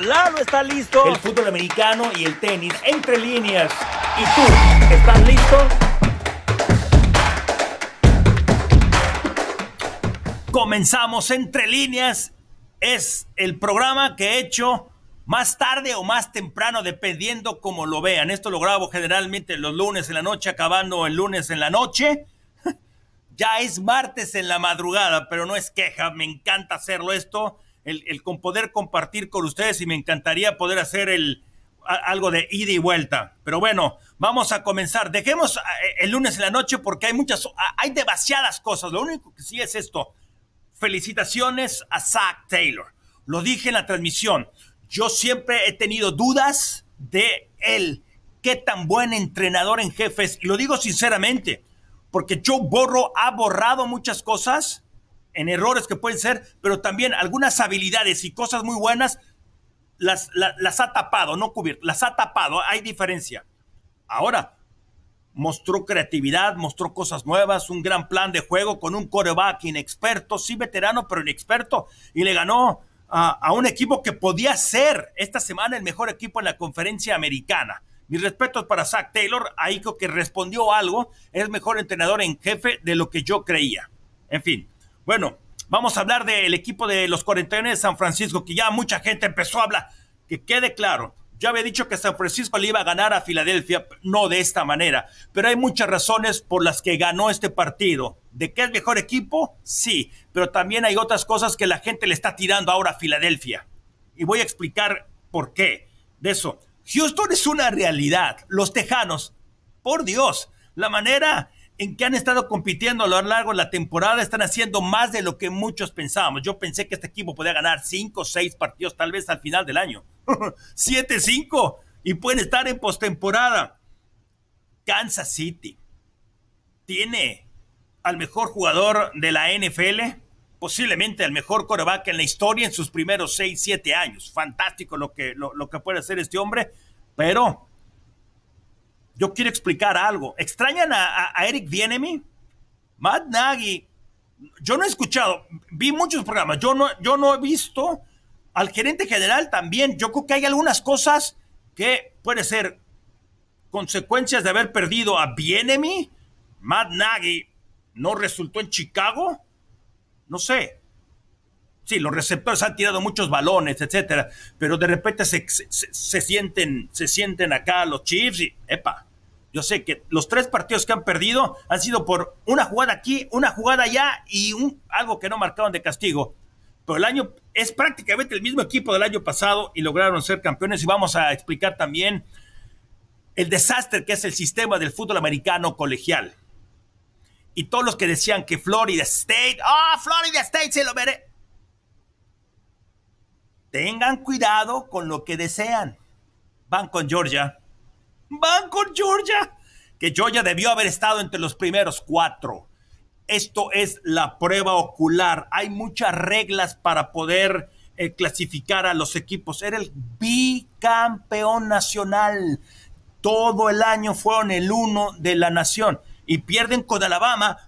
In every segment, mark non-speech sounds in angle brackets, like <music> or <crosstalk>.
Lalo está listo. El fútbol americano y el tenis entre líneas. ¿Y tú? ¿Estás listo? Comenzamos entre líneas. Es el programa que he hecho más tarde o más temprano, dependiendo como lo vean. Esto lo grabo generalmente los lunes en la noche, acabando el lunes en la noche. <laughs> Ya es martes en la madrugada, pero no es queja, me encanta hacerlo esto, el, con poder compartir con ustedes y me encantaría poder hacer el, algo de ida y vuelta. Pero bueno, vamos a comenzar. Dejemos eh, el lunes en la noche porque hay muchas, hay demasiadas cosas. Lo único que sí es esto. Felicitaciones a Zach Taylor. Lo dije en la transmisión. Yo siempre he tenido dudas de él. Qué tan buen entrenador en jefes. Y lo digo sinceramente porque Joe Borro ha borrado muchas cosas en errores que pueden ser, pero también algunas habilidades y cosas muy buenas las, las, ha tapado, no cubierto, las ha tapado, hay diferencia. Ahora, mostró creatividad, mostró cosas nuevas, un gran plan de juego con un coreback inexperto, sí veterano, pero inexperto, y le ganó a, a un equipo que podía ser esta semana el mejor equipo en la conferencia americana. Mis respetos para Zach Taylor, ahí creo que respondió algo, es mejor entrenador en jefe de lo que yo creía. En fin, bueno, vamos a hablar del equipo de los 41 de San Francisco, que ya mucha gente empezó a hablar. Que quede claro, yo había dicho que San Francisco le iba a ganar a Filadelfia, no de esta manera, pero hay muchas razones por las que ganó este partido. ¿De qué es mejor equipo? Sí, pero también hay otras cosas que la gente le está tirando ahora a Filadelfia. Y voy a explicar por qué de eso. Houston es una realidad. Los Tejanos, por Dios, la manera en que han estado compitiendo a lo largo de la temporada están haciendo más de lo que muchos pensábamos. Yo pensé que este equipo podía ganar 5 o 6 partidos tal vez al final del año. <laughs> 7-5 y pueden estar en postemporada. Kansas City tiene al mejor jugador de la NFL posiblemente el mejor coreback en la historia en sus primeros 6, 7 años. Fantástico lo que, lo, que puede hacer este hombre, pero yo quiero explicar algo. ¿Extrañan a, Eric Bienemy? Matt Nagy, yo no he escuchado, vi muchos programas, yo no, yo no he visto al gerente general también. Yo creo que hay algunas cosas que pueden ser consecuencias de haber perdido a Bienemy. Matt Nagy no resultó en Chicago no sé. Sí, los receptores han tirado muchos balones, etcétera, pero de repente se, sienten, se sienten acá los Chiefs y, epa, yo sé que los tres partidos que han perdido han sido por una jugada aquí, una jugada allá y algo que no marcaban de castigo. Pero el año es prácticamente el mismo equipo del año pasado y lograron ser campeones. Y vamos a explicar también el desastre que es el sistema del fútbol americano colegial y todos los que decían que Florida State, ah, Florida State se lo veré. Tengan cuidado con lo que desean. Van con Georgia. Van con Georgia. Que Georgia debió haber estado entre los primeros cuatro. Esto es la prueba ocular. Hay muchas reglas para poder eh, clasificar a los equipos. Era el bicampeón nacional. Todo el año fueron el uno de la nación y pierden con Alabama,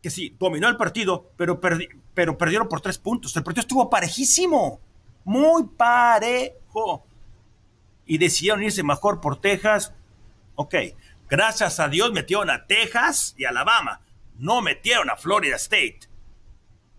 que sí, dominó el partido, pero, pero perdieron por tres puntos. El partido estuvo parejísimo, muy parejo. Y decidieron irse mejor por Texas. Ok, gracias a Dios metieron a Texas y Alabama. No metieron a Florida State.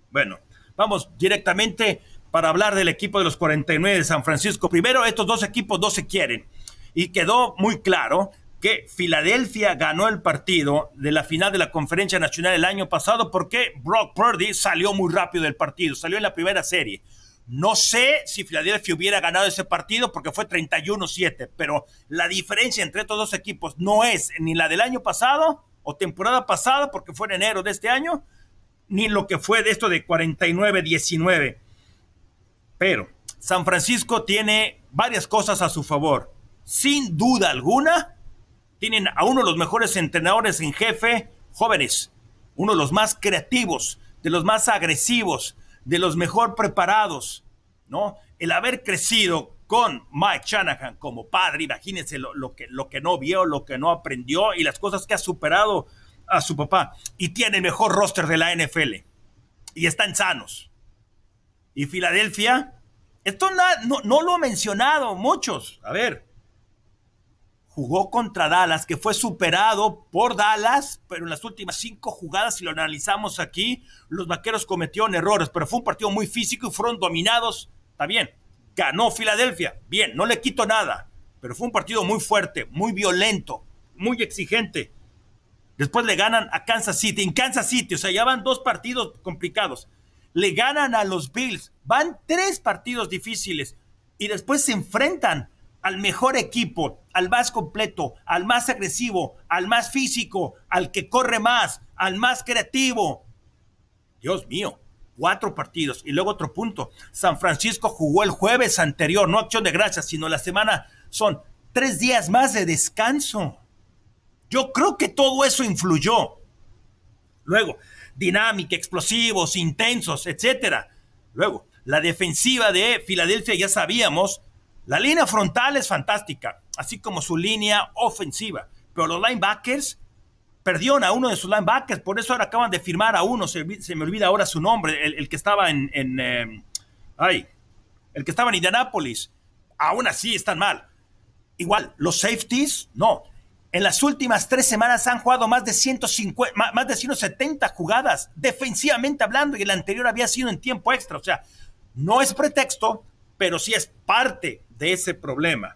Bueno, vamos directamente para hablar del equipo de los 49 de San Francisco. Primero, estos dos equipos no se quieren. Y quedó muy claro que Filadelfia ganó el partido de la final de la Conferencia Nacional el año pasado porque Brock Purdy salió muy rápido del partido, salió en la primera serie. No sé si Filadelfia hubiera ganado ese partido porque fue 31-7, pero la diferencia entre estos dos equipos no es ni la del año pasado o temporada pasada, porque fue en enero de este año, ni lo que fue de esto de 49-19. Pero San Francisco tiene varias cosas a su favor. Sin duda alguna, tienen a uno de los mejores entrenadores en jefe jóvenes, uno de los más creativos, de los más agresivos, de los mejor preparados, ¿no? El haber crecido con Mike Shanahan como padre, imagínense lo, que, lo que no vio, lo que no aprendió y las cosas que ha superado a su papá. Y tiene el mejor roster de la NFL. Y están sanos. Y Filadelfia Esto no, no lo han mencionado muchos. A ver, jugó contra Dallas, que fue superado por Dallas, pero en las últimas cinco jugadas, si lo analizamos aquí, los vaqueros cometieron errores, pero fue un partido muy físico y fueron dominados. Está bien, ganó Filadelfia, bien, no le quito nada, pero fue un partido muy fuerte, muy violento, muy exigente. Después le ganan a Kansas City, en Kansas City, o sea, ya van dos partidos complicados. Le ganan a los Bills, van tres partidos difíciles y después se enfrentan al mejor equipo, al más completo, al más agresivo, al más físico, al que corre más, al más creativo. Dios mío, cuatro partidos. Y luego otro punto, San Francisco jugó el jueves anterior, no acción de gracias, sino la semana, son tres días más de descanso. Yo creo que todo eso influyó. Luego, dinámica, explosivos, intensos, etcétera. Luego, la defensiva de Filadelfia ya sabíamos la línea frontal es fantástica, así como su línea ofensiva, pero los linebackers perdieron a uno de sus linebackers, por eso ahora acaban de firmar a uno, se, me olvida ahora su nombre, el, que estaba en, em, ay, el que estaba en Indianápolis. Aún así están mal. Igual, los safeties, no. En las últimas tres semanas han jugado más de 150, más de 170 jugadas, defensivamente hablando, y el anterior había sido en tiempo extra. O sea, no es pretexto, pero sí es parte de ese problema.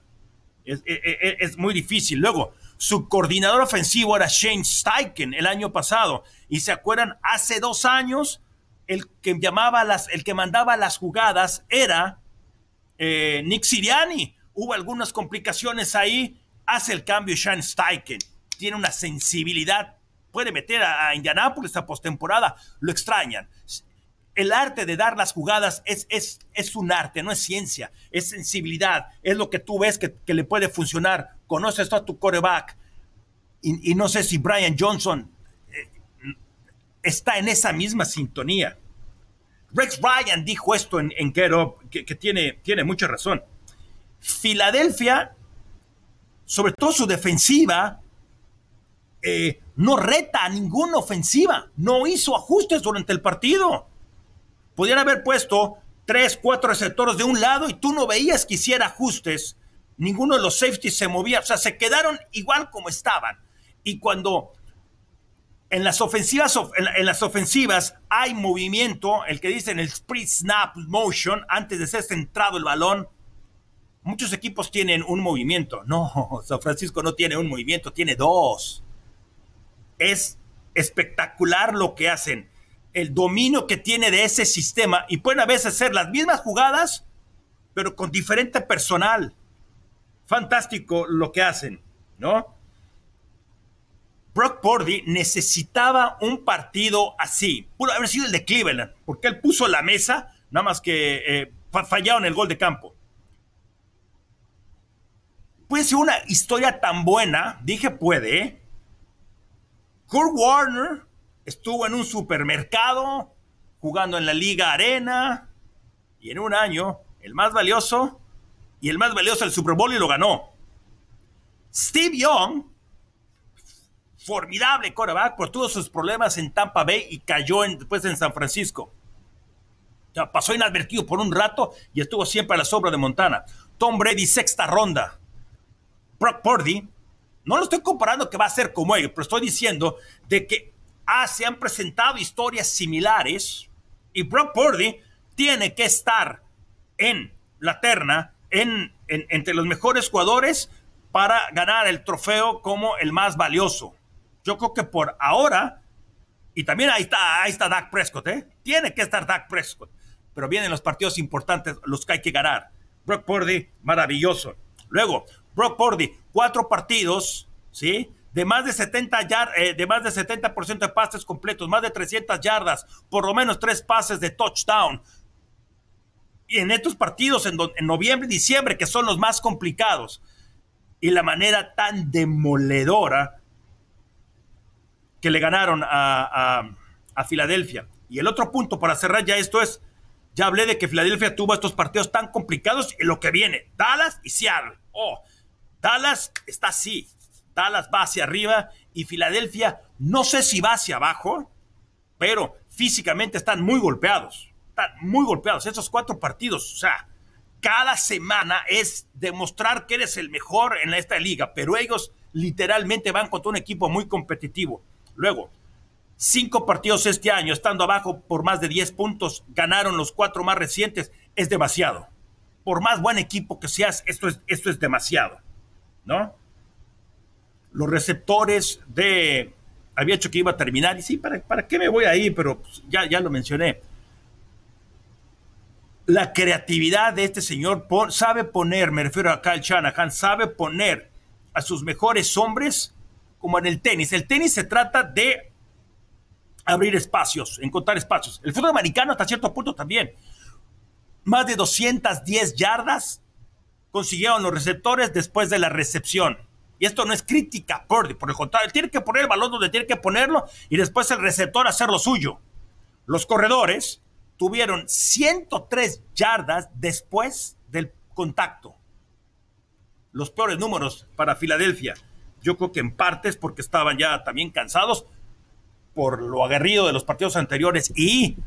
Es, muy difícil. Luego, su coordinador ofensivo era Shane Steichen el año pasado. Y se acuerdan, hace dos años, el que llamaba las, el que mandaba las jugadas era eh, Nick Siriani. Hubo algunas complicaciones ahí. Hace el cambio Shane Steichen. Tiene una sensibilidad. Puede meter a, a Indianápolis a postemporada. Lo extrañan el arte de dar las jugadas es, es, es un arte, no es ciencia, es sensibilidad, es lo que tú ves que, le puede funcionar. Conoces a tu coreback y, no sé si Brian Johnson eh, está en esa misma sintonía. Rex Ryan dijo esto en, en Get Up, que, tiene, tiene mucha razón. Filadelfia, sobre todo su defensiva, eh, no reta a ninguna ofensiva, no hizo ajustes durante el partido. Podían haber puesto tres, cuatro receptores de un lado y tú no veías que hiciera ajustes. Ninguno de los safeties se movía. O sea, se quedaron igual como estaban. Y cuando en las ofensivas, en, las ofensivas hay movimiento, el que dicen el sprint snap motion, antes de ser centrado el balón, muchos equipos tienen un movimiento. No, <laughs> San Francisco no tiene un movimiento, tiene dos. Es espectacular lo que hacen el dominio que tiene de ese sistema y pueden a veces ser las mismas jugadas, pero con diferente personal. Fantástico lo que hacen, ¿no? Brock Purdy necesitaba un partido así. Pudo haber sido el de Cleveland, porque él puso la mesa, nada más que eh, fallaron el gol de campo. Puede ser una historia tan buena, dije puede. ¿eh? Kurt Warner estuvo en un supermercado jugando en la Liga Arena y en un año el más valioso y el más valioso del Super Bowl y lo ganó. Steve Young, formidable quarterback, por todos sus problemas en Tampa Bay y cayó después en San Francisco. Pasó inadvertido por un rato y estuvo siempre a la sombra de Montana. Tom Brady, sexta ronda. Brock Purdy, no lo estoy comparando que va a ser como él, pero estoy diciendo de que ah, se han presentado historias similares y Brock Purdy tiene que estar en la terna, en, entre los mejores jugadores para ganar el trofeo como el más valioso. Yo creo que por ahora, y también ahí está, ahí está Dak Prescott, ¿eh? tiene que estar Dak Prescott, pero vienen los partidos importantes, los que hay que ganar. Brock Purdy, maravilloso. Luego, Brock Purdy, cuatro partidos, ¿sí? De más de 70 eh, de más de 70% de pases completos, más de 300 yardas, por lo menos tres pases de touchdown. Y en estos partidos en, noviembre y diciembre, que son los más complicados, y la manera tan demoledora que le ganaron a, a Filadelfia. Y el otro punto para cerrar ya esto es, ya hablé de que Filadelfia tuvo estos partidos tan complicados y lo que viene, Dallas y Seattle. Oh, Dallas está así, Dallas va hacia arriba y Filadelfia no sé si va hacia abajo, pero físicamente están muy golpeados. Están muy golpeados. Esos cuatro partidos, o sea, cada semana es demostrar que eres el mejor en esta liga, pero ellos literalmente van contra un equipo muy competitivo. Luego, cinco partidos este año, estando abajo por más de 10 puntos, ganaron los cuatro más recientes, es demasiado. Por más buen equipo que seas, esto es, esto es demasiado, ¿no? Los receptores de... Había hecho que iba a terminar y sí, ¿para, para qué me voy ahí? Pero pues, ya, ya lo mencioné la creatividad de este señor sabe poner, me refiero a Kyle Shanahan, sabe poner a sus mejores hombres como en el tenis. El tenis se trata de abrir espacios, encontrar espacios. El fútbol americano hasta cierto punto también. Más de 210 yardas consiguieron los receptores después de la recepción. Y esto no es crítica, por, por el contrario, tiene que poner el balón donde tiene que ponerlo y después el receptor hacer lo suyo. Los corredores tuvieron 103 yardas después del contacto. Los peores números para Filadelfia. Yo creo que en parte es porque estaban ya también cansados por lo aguerrido de los partidos anteriores y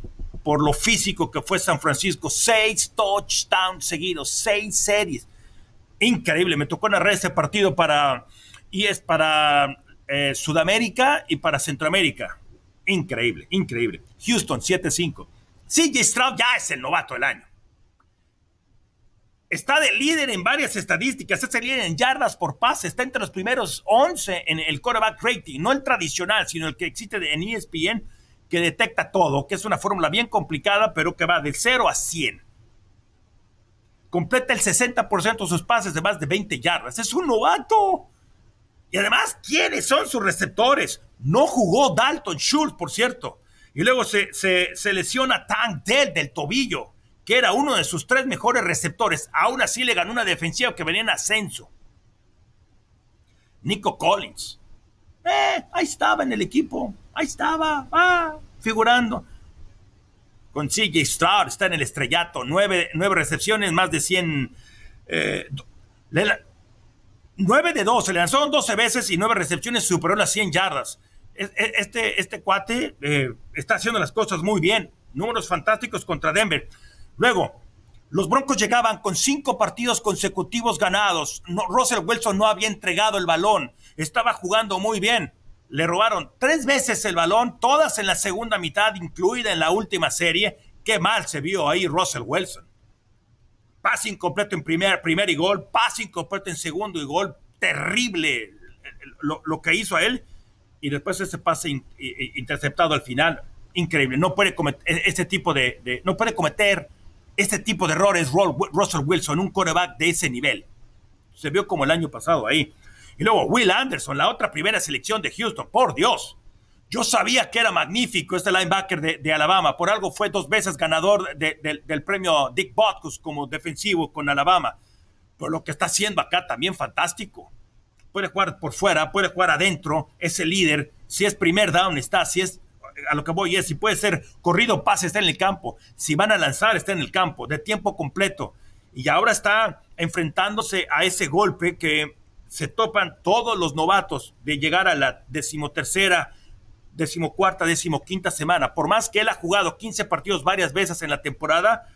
por lo físico que fue San Francisco. Seis touchdowns seguidos, seis series. Increíble. Me tocó narrar ese partido para y es para eh, Sudamérica y para Centroamérica. Increíble, increíble. Houston 7-5. CJ Stroud ya es el novato del año. Está de líder en varias estadísticas, es el líder en yardas por pase, está entre los primeros 11 en el quarterback rating, no el tradicional, sino el que existe en ESPN, que detecta todo, que es una fórmula bien complicada, pero que va de 0 a 100. Completa el 60% de sus pases de más de 20 yardas. Es un novato. Y además, ¿quiénes son sus receptores? No jugó Dalton Schultz, por cierto. Y luego se, se, lesiona Tank Dell del tobillo, que era uno de sus tres mejores receptores. Aún así le ganó una defensiva que venía en ascenso. Nico Collins. Eh, ahí estaba en el equipo. Ahí estaba. Ah, figurando. Con CJ Stroud está en el estrellato. Nueve, recepciones, más de 100. Eh, nueve de 12. Le lanzaron 12 veces y nueve recepciones superó las 100 yardas este, este cuate eh, está haciendo las cosas muy bien. Números fantásticos contra Denver. Luego, los Broncos llegaban con cinco partidos consecutivos ganados. Russell Wilson no había entregado el balón. Estaba jugando muy bien. Le robaron tres veces el balón, todas en la segunda mitad, incluida en la última serie. Qué mal se vio ahí Russell Wilson. Pase incompleto en primer, primer gol, pase incompleto en segundo y gol. Terrible lo, lo que hizo a él y después ese pase interceptado al final, increíble. No puede cometer e, este tipo de, no puede cometer este tipo de errores Russell Wilson, un quarterback de ese nivel. Se vio como el año pasado ahí. Y luego Will Anderson, la otra primera selección de Houston, por Dios. Yo sabía que era magnífico este linebacker de, Alabama. Por algo fue dos veces ganador del premio Dick Butkus como defensivo con Alabama. Pero lo que está haciendo acá también fantástico puede jugar por fuera, puede jugar adentro, es el líder. Si es primer down, está. Si es a lo que voy es, si puede ser corrido, pase, está en el campo. Si van a lanzar, está en el campo, de tiempo completo. Y ahora está enfrentándose a ese golpe que se topan todos los novatos de llegar a la decimotercera, decimocuarta, decimoquinta semana. Por más que él ha jugado 15 partidos varias veces en la temporada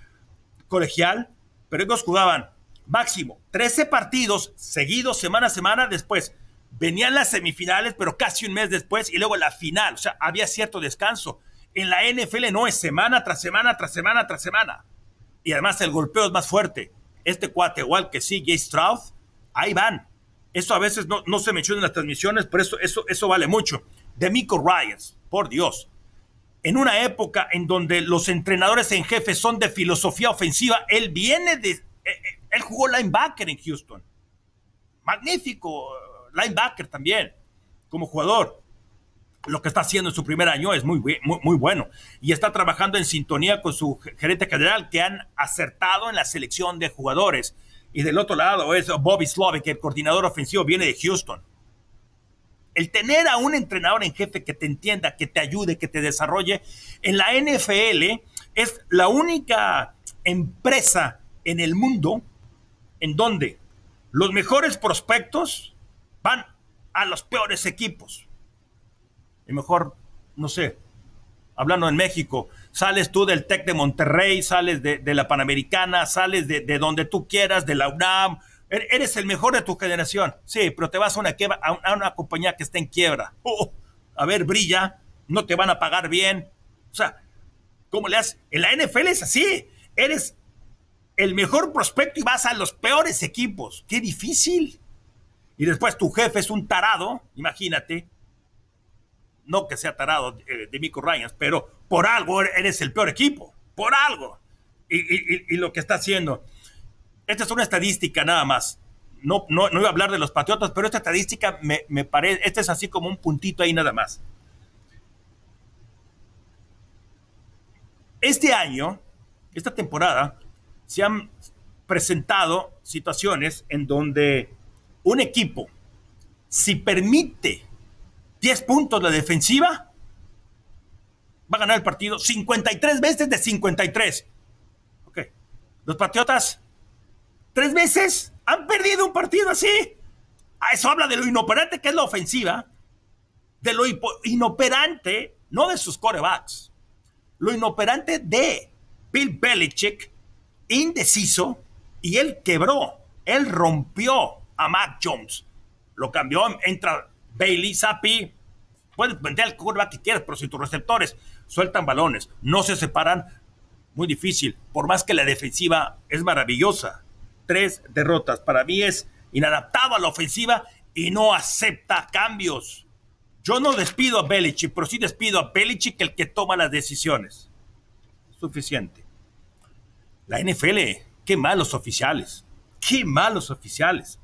colegial, pero ellos jugaban máximo 13 partidos seguidos semana a semana después. Venían las semifinales, pero casi un mes después, y luego la final. O sea, había cierto descanso. En la NFL no es semana tras semana, tras semana, tras semana. Y además el golpeo es más fuerte. Este cuate, igual que sí, Jay Stroud, ahí van. Eso a veces no, no se menciona en las transmisiones, pero eso, eso, eso vale mucho. De Miko Ryans, por Dios. En una época en donde los entrenadores en jefe son de filosofía ofensiva, él viene de, eh, eh, él jugó linebacker en Houston. Magnífico linebacker también, como jugador. Lo que está haciendo en su primer año es muy, muy, bueno. Y está trabajando en sintonía con su gerente general, que han acertado en la selección de jugadores. Y del otro lado es Bobby Slovik, el coordinador ofensivo, viene de Houston. El tener a un entrenador en jefe que te entienda, que te ayude, que te desarrolle, en la NFL es la única empresa en el mundo en donde los mejores prospectos van a los peores equipos. Y mejor, no sé, hablando en México, sales tú del TEC de Monterrey, sales de, la Panamericana, sales de, donde tú quieras, de la UNAM, er, eres el mejor de tu generación. Sí, pero te vas a una, a una compañía que está en quiebra. Oh, a ver, brilla, no te van a pagar bien. O sea, ¿cómo le haces? En la NFL es así. Eres el mejor prospecto y vas a los peores equipos. Qué difícil. Y después tu jefe es un tarado, imagínate. No que sea tarado eh, de Mico Ryan, pero por algo eres el peor equipo. Por algo. Y, lo que está haciendo. Esta es una estadística nada más. No, no, no iba a hablar de los patriotas, pero esta estadística me, me parece. Este es así como un puntito ahí nada más. Este año, esta temporada, se han presentado situaciones en donde un equipo, si permite 10 puntos la defensiva, va a ganar el partido 53 veces de 53. Ok. Los Patriotas, tres veces han perdido un partido así. A eso habla de lo inoperante que es la ofensiva, de lo inoperante, no de sus corebacks, lo inoperante de Bill Belichick, indeciso, y él quebró, él rompió a Mac Jones. Lo cambió, entra Bailey, Zappi, puedes vender el curva que quieras, pero si tus receptores sueltan balones, no se separan, muy difícil, por más que la defensiva es maravillosa. Tres derrotas, para mí es inadaptado a la ofensiva y no acepta cambios. Yo no despido a Belichick, pero sí despido a Belichick el que toma las decisiones. Suficiente. La NFL, qué malos oficiales. Qué malos oficiales.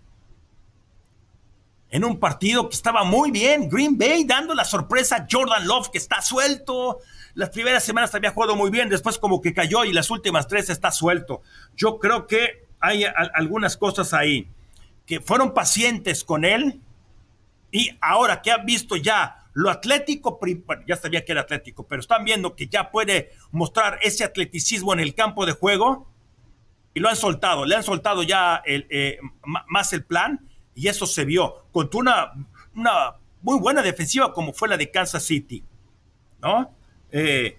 En un partido que estaba muy bien, Green Bay dando la sorpresa a Jordan Love que está suelto. Las primeras semanas había jugado muy bien, después como que cayó y las últimas tres está suelto. Yo creo que hay algunas cosas ahí que fueron pacientes con él, y ahora que han visto ya lo atlético, ya sabía que era atlético, pero están viendo que ya puede mostrar ese atleticismo en el campo de juego y lo han soltado, le han soltado ya eh, más el plan y eso se vio contra una, una muy buena defensiva como fue la de Kansas City, ¿no? Eh,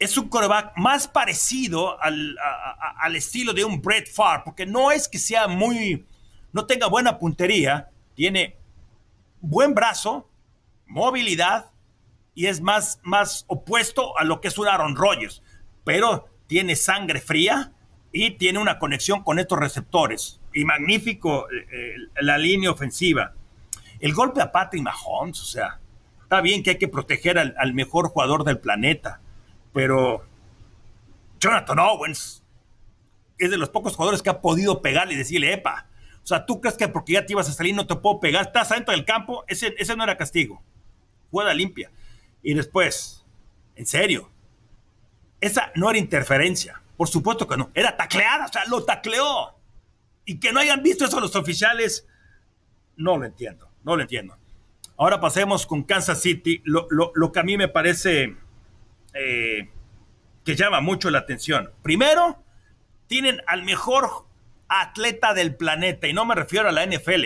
es un coreback más parecido al, al, estilo de un Brett Favre, porque no es que sea muy, no tenga buena puntería, tiene buen brazo, movilidad y es más, más opuesto a lo que es un Aaron Rodgers, pero tiene sangre fría y tiene una conexión con estos receptores. Y magnífico eh, eh, la línea ofensiva. El golpe a Patrick Mahomes, o sea, está bien que hay que proteger al, mejor jugador del planeta, pero Jonathan Owens es de los pocos jugadores que ha podido pegarle y decirle, epa, o sea, tú crees que porque ya te ibas a salir no te puedo pegar, estás adentro del campo, ese, ese no era castigo. Juega limpia. Y después, en serio, esa no era interferencia. Por supuesto que no. Era tacleada, o sea, lo tacleó. Y que no hayan visto eso los oficiales, no lo entiendo, no lo entiendo. Ahora pasemos con Kansas City, lo, que a mí me parece eh, que llama mucho la atención. Primero, tienen al mejor atleta del planeta, y no me refiero a la NFL.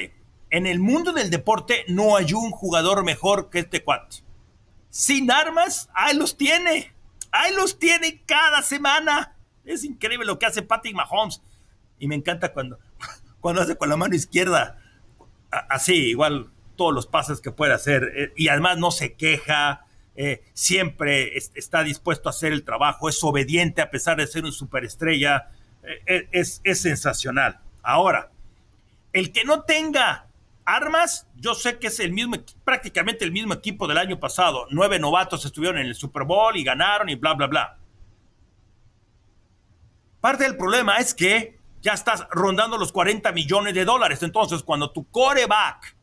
En el mundo del deporte no hay un jugador mejor que este cuate. Sin armas, ahí los tiene. Ahí los tiene cada semana. Es increíble lo que hace Patrick Mahomes. Y me encanta cuando, <laughs> cuando hace con la mano izquierda, así, igual todos los pases que puede hacer. Eh, y además no se queja. Eh, siempre está dispuesto a hacer el trabajo, es obediente a pesar de ser un superestrella. Eh, es, sensacional. Ahora, el que no tenga armas, yo sé que es el mismo, prácticamente el mismo equipo del año pasado. Nueve novatos estuvieron en el Super Bowl y ganaron y bla, bla, bla. Parte del problema es que ya estás rondando los 40 millones de dólares. Entonces, cuando tu coreback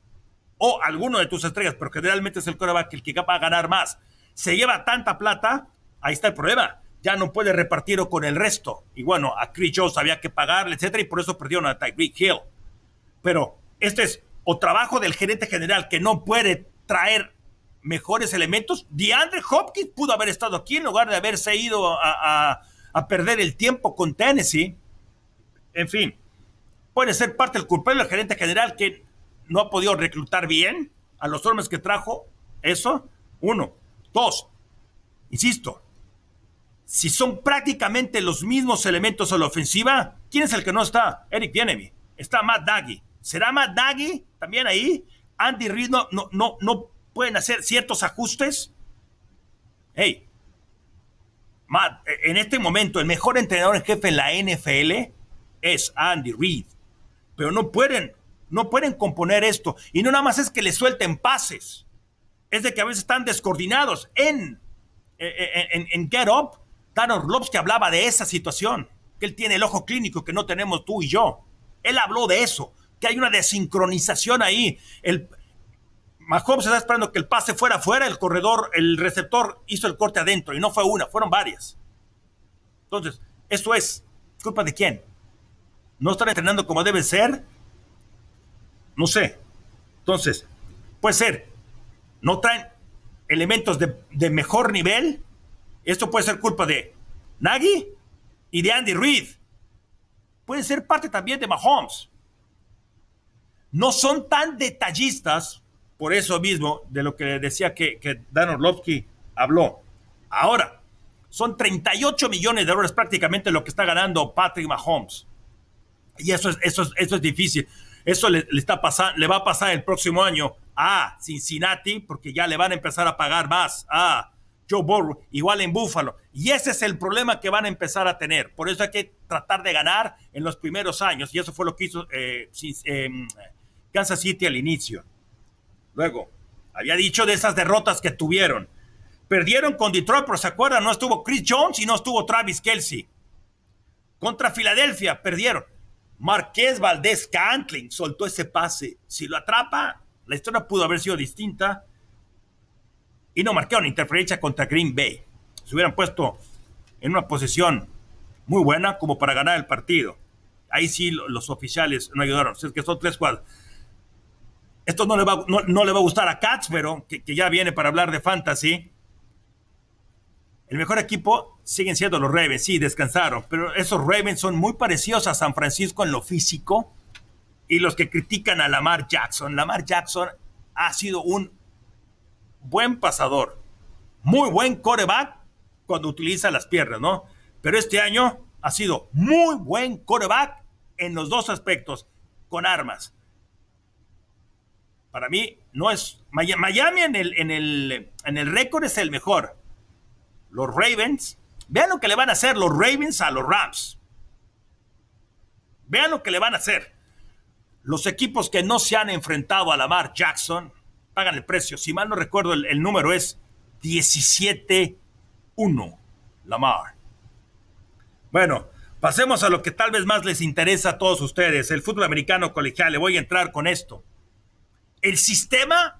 o alguno de tus estrellas, pero generalmente es el coreback el que va a ganar más, se lleva tanta plata, ahí está el problema ya no puede repartir con el resto. Y bueno, a Chris Jones había que pagarle, etcétera, y por eso perdieron a Tyreek Hill. Pero este es o trabajo del gerente general que no puede traer mejores elementos. DeAndre Hopkins pudo haber estado aquí en lugar de haberse ido a, perder el tiempo con Tennessee. En fin, puede ser parte del culpable del gerente general que no ha podido reclutar bien a los hombres que trajo. Eso, uno. Dos, insisto, si son prácticamente los mismos elementos a la ofensiva, ¿quién es el que no está? Eric Bienemy. Está Matt Nagy. ¿Será Matt Nagy también ahí? Andy Reid no, no, no, no pueden hacer ciertos ajustes. Hey, en este momento el mejor entrenador en jefe en la NFL es Andy Reid. Pero no pueden, no pueden componer esto. Y no nada más es que le suelten pases. Es de que a veces están descoordinados. En, en, Get Up, Dan Orlovsky hablaba de esa situación. Que él tiene el ojo clínico que no tenemos tú y yo. Él habló de eso. Que hay una desincronización ahí. El, Mahomes está esperando que el pase fuera afuera, el corredor, el receptor hizo el corte adentro y no fue una, fueron varias. Entonces, eso es culpa de quién? no están entrenando como debe ser. No sé. Entonces, puede ser, no traen elementos de, mejor nivel. Esto puede ser culpa de Nagy y de Andy Reid. Puede ser parte también de Mahomes. No son tan detallistas, por eso mismo, de lo que decía que, Dan Orlovsky habló. Ahora, son 38 millones de dólares prácticamente lo que está ganando Patrick Mahomes. Y eso es, eso eso es difícil. Eso le, está pasando, le va a pasar el próximo año a Cincinnati, porque ya le van a empezar a pagar más a Joe Burrow, igual en Buffalo. Y ese es el problema que van a empezar a tener. Por eso hay que tratar de ganar en los primeros años. Y eso fue lo que hizo eh, em, Kansas City al inicio. Luego, había dicho de esas derrotas que tuvieron. Perdieron con Detroit, pero se acuerdan, no estuvo Chris Jones y no estuvo Travis Kelsey. Contra Filadelfia, perdieron. Marqués Valdés Cantling soltó ese pase. Si lo atrapa, la historia pudo haber sido distinta. Y no marcaron interferencia contra Green Bay. Se hubieran puesto en una posición muy buena como para ganar el partido. Ahí sí los oficiales no ayudaron. es que son tres cuadros. Esto no le va, no, le va a gustar a Katz, pero que, que ya viene para hablar de fantasy. El mejor equipo siguen siendo los Ravens, sí, descansaron, pero esos Ravens son muy parecidos a San Francisco en lo físico y los que critican a Lamar Jackson. Lamar Jackson ha sido un buen pasador, muy buen coreback cuando utiliza las piernas, ¿no? Pero este año ha sido muy buen coreback en los dos aspectos, con armas. Para mí, no es. Miami en el, en el, en el récord es el mejor los Ravens. Vean lo que le van a hacer los Ravens a los Rams. Vean lo que le van a hacer. Los equipos que no se han enfrentado a Lamar Jackson pagan el precio. Si mal no recuerdo, el, número es 17-1. Lamar. Bueno, pasemos a lo que tal vez más les interesa a todos ustedes, el fútbol americano colegial. Le voy a entrar con esto. El sistema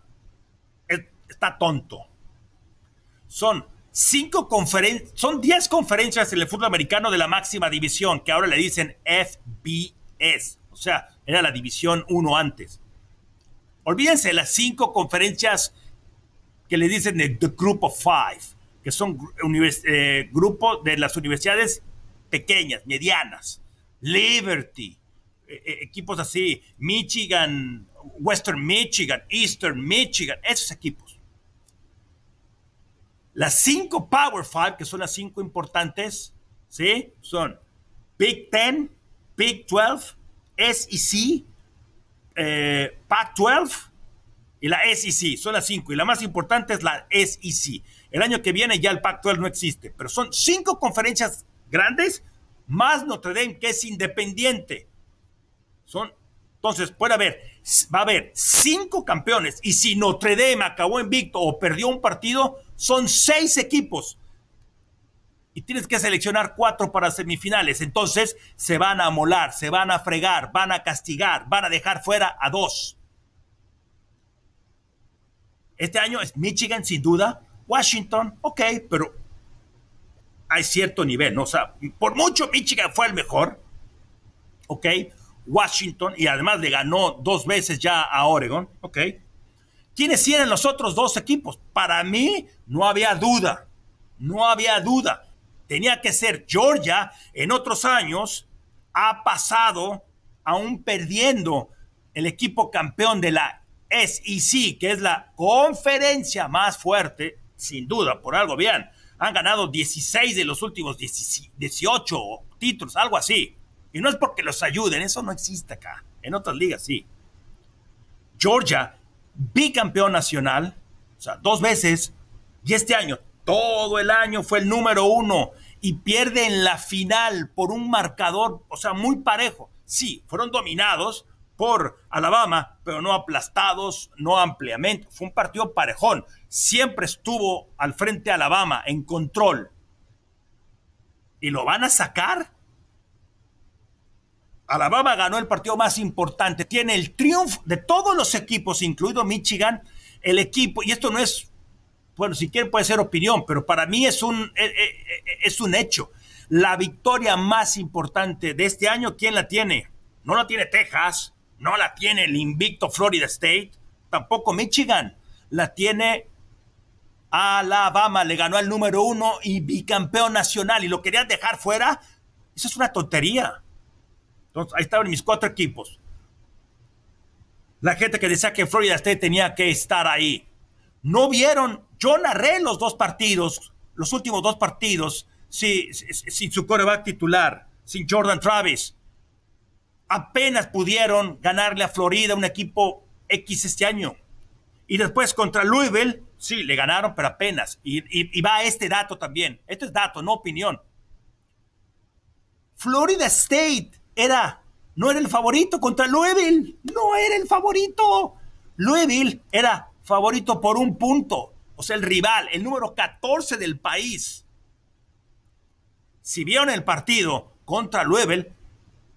está tonto. Son cinco conferencias, son 10 conferencias en el fútbol americano de la máxima división, que ahora le dicen FBS, o sea, era la división 1 antes. Olvídense las cinco conferencias que le dicen The Group of Five, que son eh, grupos de las universidades pequeñas, medianas, Liberty, eh, eh, equipos así, Michigan, Western Michigan, Eastern Michigan, esos equipos. Las cinco Power Five, que son las cinco importantes, ¿sí? Son Big Ten, Big 12, SEC, eh, Pac 12 y la SEC. Son las cinco. Y la más importante es la SEC. El año que viene ya el Pac 12 no existe. Pero son cinco conferencias grandes, más Notre Dame, que es independiente. Son, entonces, puede haber, va a haber cinco campeones. Y si Notre Dame acabó invicto o perdió un partido, son seis equipos. Y tienes que seleccionar cuatro para semifinales. Entonces se van a molar, se van a fregar, van a castigar, van a dejar fuera a dos. Este año es Michigan, sin duda. Washington, ok, pero hay cierto nivel, ¿no? O por mucho Michigan fue el mejor, ok. Washington, y además le ganó dos veces ya a Oregon, ok. ¿Quiénes eran los otros dos equipos? Para mí no había duda, no había duda. Tenía que ser Georgia. En otros años ha pasado, aún perdiendo, el equipo campeón de la SEC, que es la conferencia más fuerte, sin duda, por algo bien. Han ganado 16 de los últimos 18 títulos, algo así. Y no es porque los ayuden, eso no existe acá. En otras ligas sí. Georgia, bicampeón nacional, o sea, dos veces, y este año, todo el año fue el número uno y pierde en la final por un marcador, o sea, muy parejo. Sí, fueron dominados por Alabama, pero no aplastados, no ampliamente. Fue un partido parejón. Siempre estuvo al frente Alabama en control. ¿Y lo van a sacar? Alabama ganó el partido más importante. Tiene el triunfo de todos los equipos, incluido Michigan. El equipo, y esto no es, bueno, si quieren puede ser opinión, pero para mí es un, eh, eh, eh, es un hecho. La victoria más importante de este año, ¿quién la tiene? No la tiene Texas, no la tiene el invicto Florida State, tampoco Michigan. La tiene Alabama, le ganó al número uno y bicampeón nacional y lo querías dejar fuera. Eso es una tontería. Entonces, ahí estaban mis cuatro equipos. La gente que decía que Florida State tenía que estar ahí. No vieron, yo narré los dos partidos, los últimos dos partidos, sin, su coreback titular, sin Jordan Travis. Apenas pudieron ganarle a Florida, un equipo X este año. Y después contra Louisville, sí, le ganaron, pero apenas. Y, y va este dato también. Esto es dato, no opinión. Florida State era, no era el favorito contra Louisville, no era el favorito. Louisville era favorito por un punto, o sea, el rival, el número 14 del país. Si vieron el partido contra Louisville,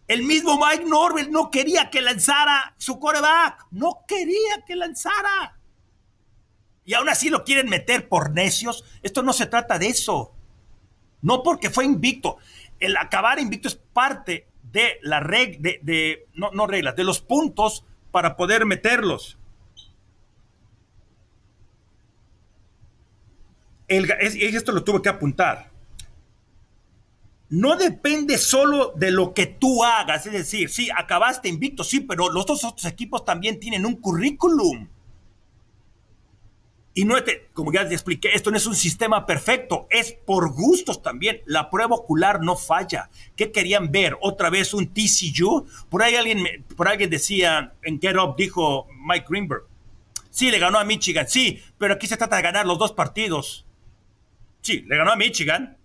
el mismo Mike Norvell no quería que lanzara su coreback, no quería que lanzara. Y aún así lo quieren meter por necios. Esto no se trata de eso. No porque fue invicto. El acabar invicto es parte de la regla, de, no, no reglas, de los puntos para poder meterlos. El, esto lo tuve que apuntar. No depende solo de lo que tú hagas, es decir, sí, acabaste invicto, sí, pero los dos otros equipos también tienen un currículum. Y no, como ya te expliqué, esto no es un sistema perfecto, es por gustos también. La prueba ocular no falla. ¿Qué querían ver? ¿Otra vez un TCU? Por ahí alguien, por alguien decía, en Get Up dijo Mike Greenberg. Sí, le ganó a Michigan, sí, pero aquí se trata de ganar los dos partidos. Sí, le ganó a Michigan,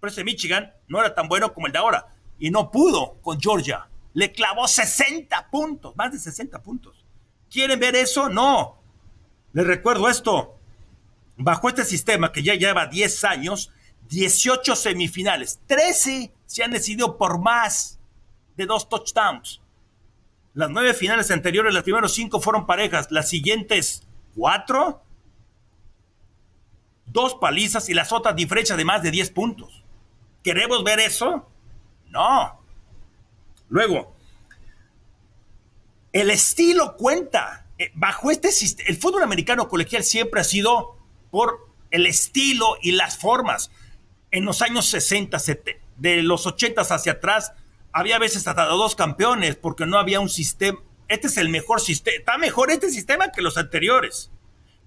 pero ese Michigan no era tan bueno como el de ahora. Y no pudo con Georgia. Le clavó 60 puntos, más de 60 puntos. ¿Quieren ver eso? No. Les recuerdo esto. Bajo este sistema que ya lleva 10 años, 18 semifinales, 13 se han decidido por más de dos touchdowns. Las nueve finales anteriores, las primeros cinco fueron parejas, las siguientes cuatro, dos palizas y las otras diferencias de más de 10 puntos. ¿Queremos ver eso? No. Luego, el estilo cuenta. Eh, bajo este sistema, el fútbol americano colegial siempre ha sido por el estilo y las formas. En los años 60, de los 80 hacia atrás, había veces hasta dos campeones porque no había un sistema. Este es el mejor sistema. Está mejor este sistema que los anteriores.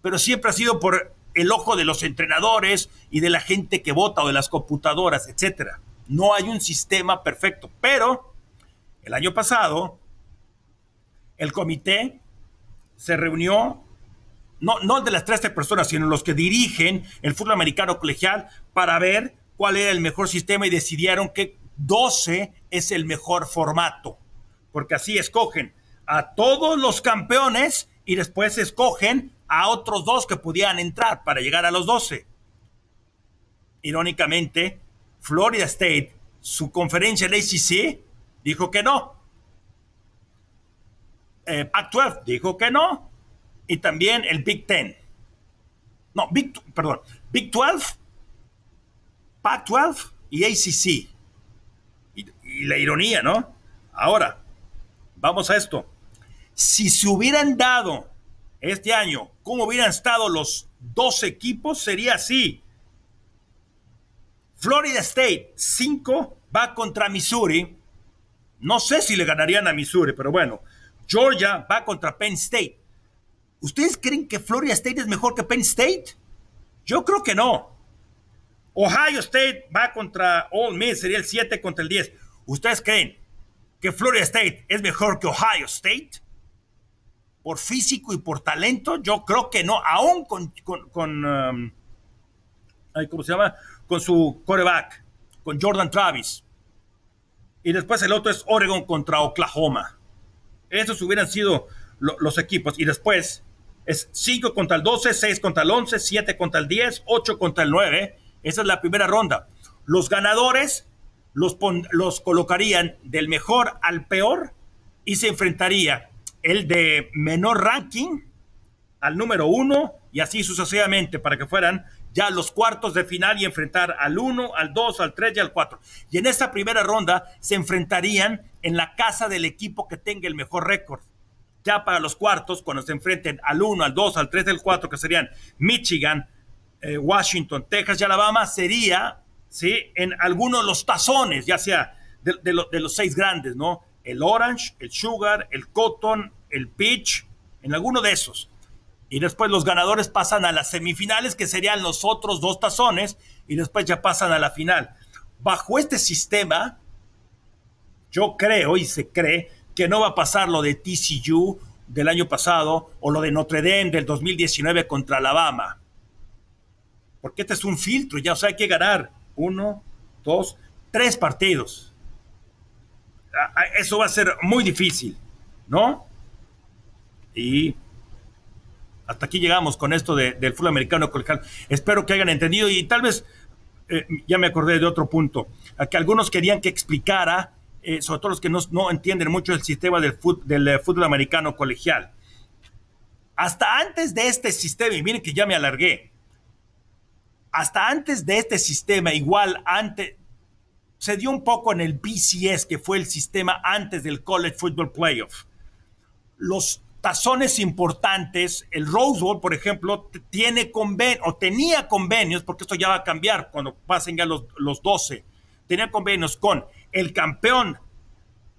Pero siempre ha sido por el ojo de los entrenadores y de la gente que vota o de las computadoras, etc. No hay un sistema perfecto. Pero el año pasado, el comité se reunió, no, no de las 13 personas, sino los que dirigen el fútbol americano colegial, para ver cuál era el mejor sistema y decidieron que 12 es el mejor formato, porque así escogen a todos los campeones y después escogen a otros dos que pudieran entrar para llegar a los 12. Irónicamente, Florida State, su conferencia en ACC, dijo que no. Eh, Pac-12 dijo que no. Y también el Big Ten. No, Big, perdón, Big 12, Pac-12 y ACC. Y, la ironía, ¿no? Ahora, vamos a esto. Si se hubieran dado este año, como hubieran estado los dos equipos, sería así. Florida State 5 va contra Missouri. No sé si le ganarían a Missouri, pero bueno. Georgia va contra Penn State. ¿Ustedes creen que Florida State es mejor que Penn State? Yo creo que no. Ohio State va contra Ole Miss, sería el 7 contra el 10. ¿Ustedes creen que Florida State es mejor que Ohio State? Por físico y por talento, yo creo que no, aún con, con, um, ¿cómo se llama? Con su coreback, con Jordan Travis. Y después el otro es Oregon contra Oklahoma. Esos hubieran sido los equipos. Y después es 5 contra el 12, 6 contra el 11, 7 contra el 10, 8 contra el 9. Esa es la primera ronda. Los ganadores los, los colocarían del mejor al peor y se enfrentaría el de menor ranking al número 1 y así sucesivamente para que fueran ya los cuartos de final y enfrentar al 1, al 2, al 3 y al 4. Y en esta primera ronda se enfrentarían en la casa del equipo que tenga el mejor récord. Ya para los cuartos, cuando se enfrenten al 1, al 2, al 3 y al 4, que serían Michigan, eh, Washington, Texas y Alabama, sería ¿sí? en algunos de los tazones, ya sea de, de los seis grandes, ¿no? El Orange, el Sugar, el Cotton, el Peach, en alguno de esos y después los ganadores pasan a las semifinales, que serían los otros dos tazones, y después ya pasan a la final. Bajo este sistema, yo creo y se cree que no va a pasar lo de TCU del año pasado o lo de Notre Dame del 2019 contra Alabama. Porque este es un filtro, ya, o sea, hay que ganar uno, dos, tres partidos. Eso va a ser muy difícil, ¿no? Y hasta aquí llegamos con esto del fútbol americano colegial. Espero que hayan entendido y tal vez eh, ya me acordé de otro punto, a que algunos querían que explicara, eh, sobre todo los que no, entienden mucho el sistema del, eh, fútbol americano colegial. Hasta antes de este sistema, y miren que ya me alargué, hasta antes de este sistema, igual antes, se dio un poco en el BCS, que fue el sistema antes del College Football Playoff. Los tazones importantes, el Rose Bowl, por ejemplo, tiene convenio, o tenía convenios, porque esto ya va a cambiar cuando pasen ya los, los 12, tenía convenios con el campeón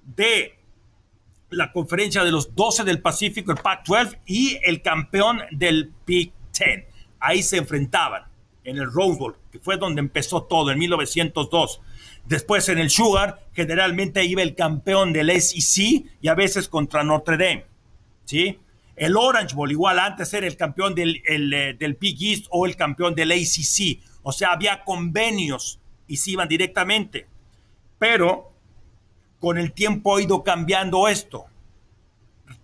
de la conferencia de los 12 del Pacífico, el Pac-12, y el campeón del Big Ten. Ahí se enfrentaban en el Rose Bowl, que fue donde empezó todo, en 1902. Después en el Sugar, generalmente iba el campeón del SEC y a veces contra Notre Dame. ¿Sí? El Orange Bowl, igual antes era el campeón del, eh, del Big East o el campeón del ACC. O sea, había convenios y se iban directamente. Pero con el tiempo ha ido cambiando esto.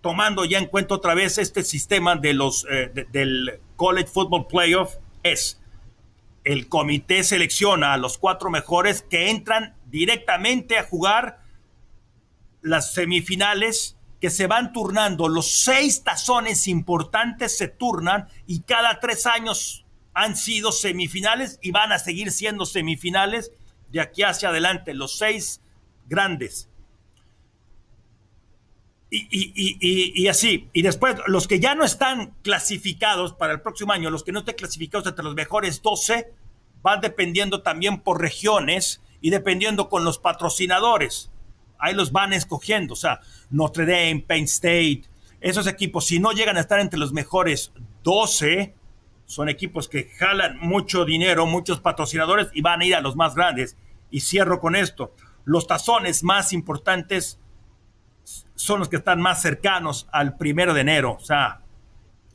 Tomando ya en cuenta otra vez este sistema de los, eh, del College Football Playoff, es el comité selecciona a los cuatro mejores que entran directamente a jugar las semifinales que se van turnando, los seis tazones importantes se turnan y cada tres años han sido semifinales y van a seguir siendo semifinales de aquí hacia adelante, los seis grandes. Y, así, y después los que ya no están clasificados para el próximo año, los que no estén clasificados entre los mejores 12, van dependiendo también por regiones y dependiendo con los patrocinadores ahí los van escogiendo. O sea, Notre Dame, Penn State, esos equipos, si no llegan a estar entre los mejores 12, son equipos que jalan mucho dinero, muchos patrocinadores y van a ir a los más grandes. Y cierro con esto. Los tazones más importantes son los que están más cercanos al primero de enero. O sea,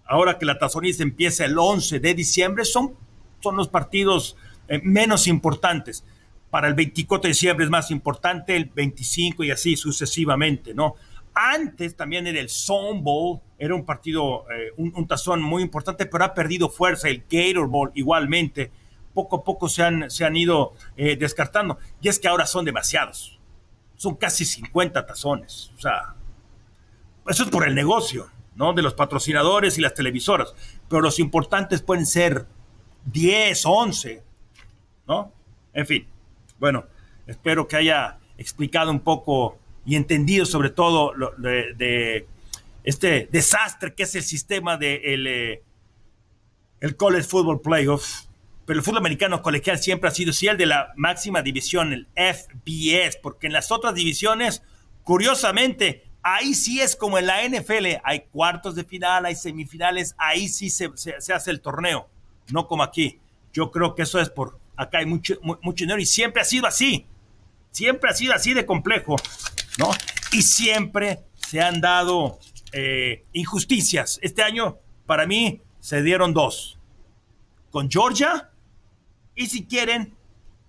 ahora que la tazoniza empieza el 11 de diciembre, son, son los partidos eh, menos importantes para el 24 de diciembre es más importante, el 25 y así sucesivamente, ¿no? Antes también era el Zone Bowl, era un partido, eh, un, tazón muy importante, pero ha perdido fuerza, el Gator Bowl igualmente, poco a poco se han, se han ido eh, descartando, y es que ahora son demasiados, son casi 50 tazones, o sea, eso es por el negocio, ¿no? De los patrocinadores y las televisoras, pero los importantes pueden ser 10, 11, ¿no? En fin. Bueno, espero que haya explicado un poco y entendido sobre todo de, este desastre que es el sistema de el, eh, College Football Playoff. Pero el fútbol americano colegial siempre ha sido sí, el de la máxima división, el FBS, porque en las otras divisiones, curiosamente, ahí sí es como en la NFL, hay cuartos de final, hay semifinales, ahí sí se hace el torneo, no como aquí. Yo creo que eso es por acá hay mucho, mucho dinero y siempre ha sido así. Siempre ha sido así de complejo, ¿no? Y siempre se han dado eh, injusticias. Este año, para mí, se dieron dos. Con Georgia y si quieren,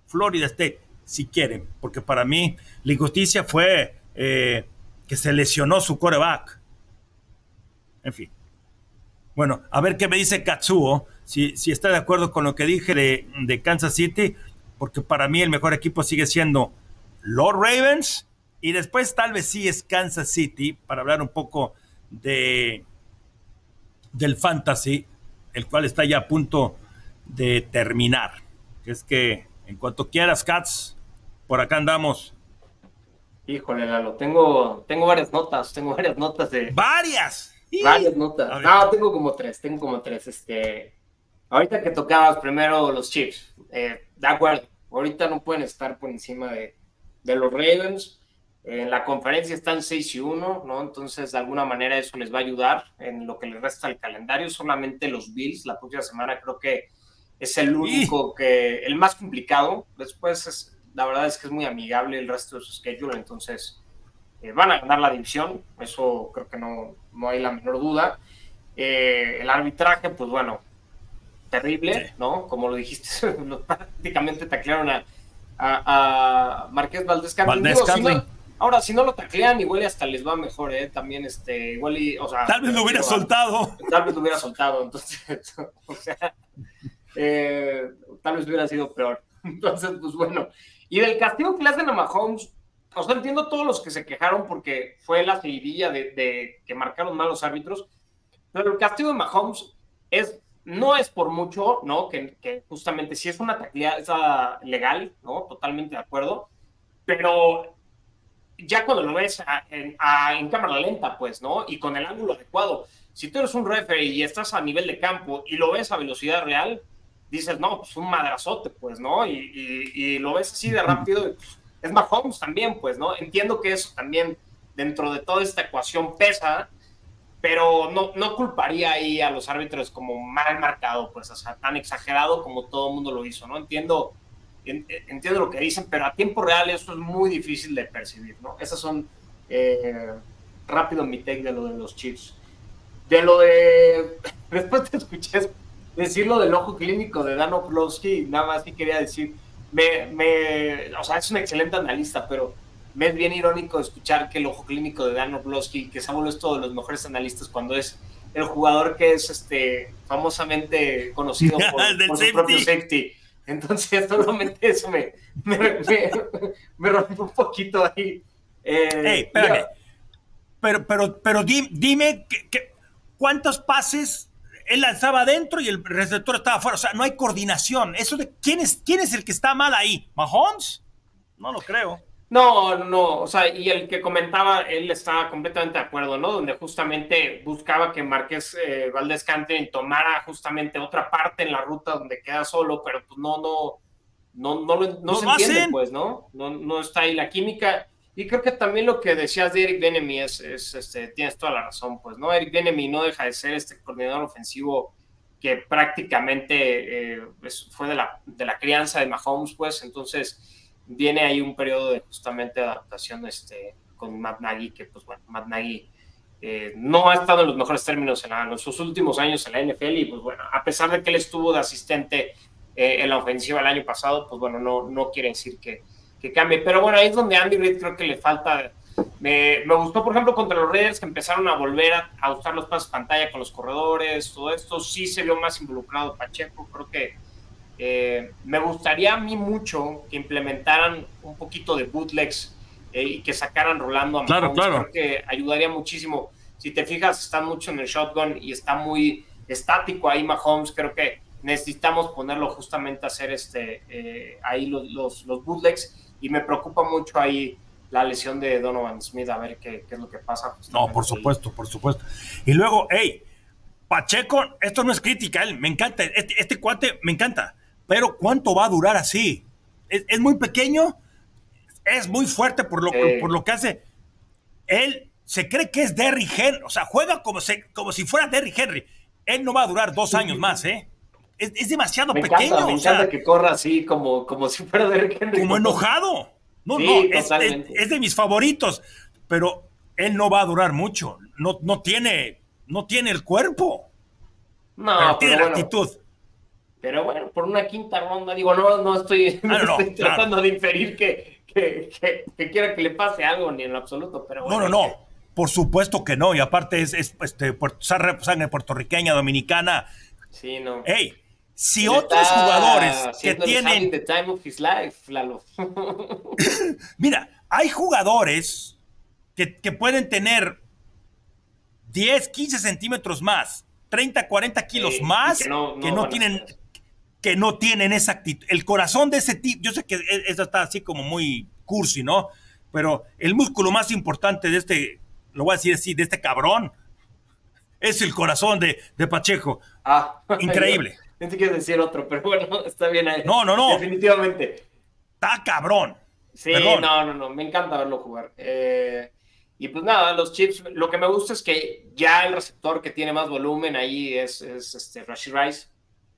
Florida State, si quieren. Porque para mí la injusticia fue eh, que se lesionó su coreback. En fin. Bueno, a ver qué me dice Katsuo, si, si está de acuerdo con lo que dije de, de Kansas City, porque para mí el mejor equipo sigue siendo los Ravens y después tal vez sí es Kansas City para hablar un poco de del fantasy, el cual está ya a punto de terminar. Es que en cuanto quieras, Cats, por acá andamos. Híjole, Lalo, tengo, tengo varias notas, tengo varias notas de. ¡Varias! Varias notas. No, tengo como tres, tengo como tres. Este, ahorita que tocabas primero los chips, eh, de acuerdo, ahorita no pueden estar por encima de, de los Ravens. En la conferencia están 6 y 1, ¿no? Entonces, de alguna manera eso les va a ayudar en lo que les resta del calendario. Solamente los Bills la próxima semana creo que es el único que, el más complicado. Después, es, la verdad es que es muy amigable el resto de su schedule, entonces eh, van a ganar la división. Eso creo que no, no hay la menor duda. Eh, el arbitraje, pues bueno, terrible, ¿no? Como lo dijiste, <laughs> prácticamente taclearon a a, Marqués Valdés ahora, si no lo taclean, igual hasta les va mejor, ¿eh? También, este, igual y, o sea... Tal vez lo hubiera soltado. Tal vez lo hubiera soltado, entonces, <laughs> o sea, eh, tal vez hubiera sido peor. <laughs> Entonces, pues bueno. Y del castigo que le hacen a Mahomes, o sea, entiendo todos los que se quejaron porque fue la seguidilla de, de que marcaron mal los árbitros, pero el castigo de Mahomes es no es por mucho, ¿no? Que, justamente si es una tacleada legal, ¿no? Totalmente de acuerdo, pero ya cuando lo ves en, cámara lenta, pues, ¿no? Y con el ángulo adecuado, si tú eres un referee y estás a nivel de campo y lo ves a velocidad real, dices, no, pues un madrazote, pues, ¿no? Y, lo ves así de rápido, pues, es Mahomes también, pues, ¿no? Entiendo que eso también dentro de toda esta ecuación pesa, pero no, no culparía ahí a los árbitros como mal marcado, pues, o sea, tan exagerado como todo el mundo lo hizo, ¿no? Entiendo, entiendo lo que dicen, pero a tiempo real eso es muy difícil de percibir, ¿no? Esas son, eh, rápido mi take de lo de los chips. De lo de, <laughs> después te escuché decir lo del ojo clínico de Dan Oplowski, nada más que quería decir, me, me, o sea, es un excelente analista, pero me es bien irónico escuchar que el ojo clínico de Dan Orlovsky, que Samuel es todos los mejores analistas cuando es el jugador que es este famosamente conocido <laughs> por, su propio safety. Entonces, <laughs> solamente eso me, me, me, rompió un poquito ahí. Eh, pero, pero, pero dime, que, cuántos pases él lanzaba adentro y el receptor estaba afuera. O sea, no hay coordinación. Eso de quién es, quién es el que está mal ahí. ¿Mahomes? No lo creo. No, no, o sea, y el que comentaba, él estaba completamente de acuerdo, ¿no? Donde justamente buscaba que Márquez eh, Valdés Cante tomara justamente otra parte en la ruta donde queda solo, pero pues no, no, no, no, no, se entiende, pues, ¿no? ¿no? No está ahí la química. Y creo que también lo que decías de Eric Benemy es, es este, tienes toda la razón, pues, ¿no? Eric Benemy no deja de ser este coordinador ofensivo que prácticamente eh, fue de la, de la crianza de Mahomes, pues, entonces viene ahí un periodo de justamente adaptación este, con Matt Nagy, que pues bueno, Matt Nagy eh, no ha estado en los mejores términos en, sus últimos años en la NFL y pues bueno, a pesar de que él estuvo de asistente eh, en la ofensiva el año pasado, pues bueno, no, no quiere decir que, que cambie. Pero bueno, ahí es donde Andy Reid creo que le falta... Me, me, gustó, por ejemplo, contra los Raiders que empezaron a volver a, a usar los pasos pantalla con los corredores, todo esto. Sí se vio más involucrado Pacheco. Creo que eh, me gustaría a mí mucho que implementaran un poquito de bootlegs eh, y que sacaran rolando a Claro, claro. Creo que ayudaría muchísimo. Si te fijas, está mucho en el shotgun y está muy estático ahí Mahomes. Creo que necesitamos ponerlo justamente a hacer este, eh, ahí los, los, bootlegs. Y me preocupa mucho ahí la lesión de Donovan Smith, a ver qué, qué es lo que pasa. No, por supuesto, por supuesto. Y luego, hey, Pacheco, esto no es crítica, él me encanta, este, este cuate me encanta pero ¿cuánto va a durar así? Es, muy pequeño, es muy fuerte por lo, por lo que hace. Él se cree que es Derry Henry, o sea, juega como, como si fuera Derry Henry. Él no va a durar dos años más, ¿eh? Es, demasiado me pequeño. Encanta, me encanta que corra así como, como si fuera de Henry. Como enojado. No, no, es, es, de mis favoritos, pero él no va a durar mucho. No, no, tiene, no tiene el cuerpo. No, tiene la actitud. Pero bueno, por una quinta ronda, digo, no, no estoy, <laughs> ah, tratando de inferir que, que, que, quiera que le pase algo, ni en lo absoluto. Pero bueno, no, no, no. Por supuesto que no. Y aparte es, es este, sangre puertorriqueña, dominicana. Sí, no. Ey, si otros jugadores que tienen. The time of his life, <laughs> Mira, hay jugadores que, que, pueden tener 10, 15 centímetros más, 30, 40 kilos más, que no, tienen. Que no tienen esa actitud. El corazón de ese tipo, yo sé que e, eso está así como muy cursi, ¿no? Pero el músculo más importante de este, lo voy a decir así, de este cabrón, es el corazón de, de Pacheco. Ah, increíble. No te quiero decir otro, pero bueno, <laughs> está bien ahí. No, no, no. Definitivamente. Está cabrón. Sí, no, no, no. Me encanta verlo jugar. Eh, y pues nada, los chips, lo que me gusta es que ya el receptor que tiene más volumen ahí es, es este Rashid Rice.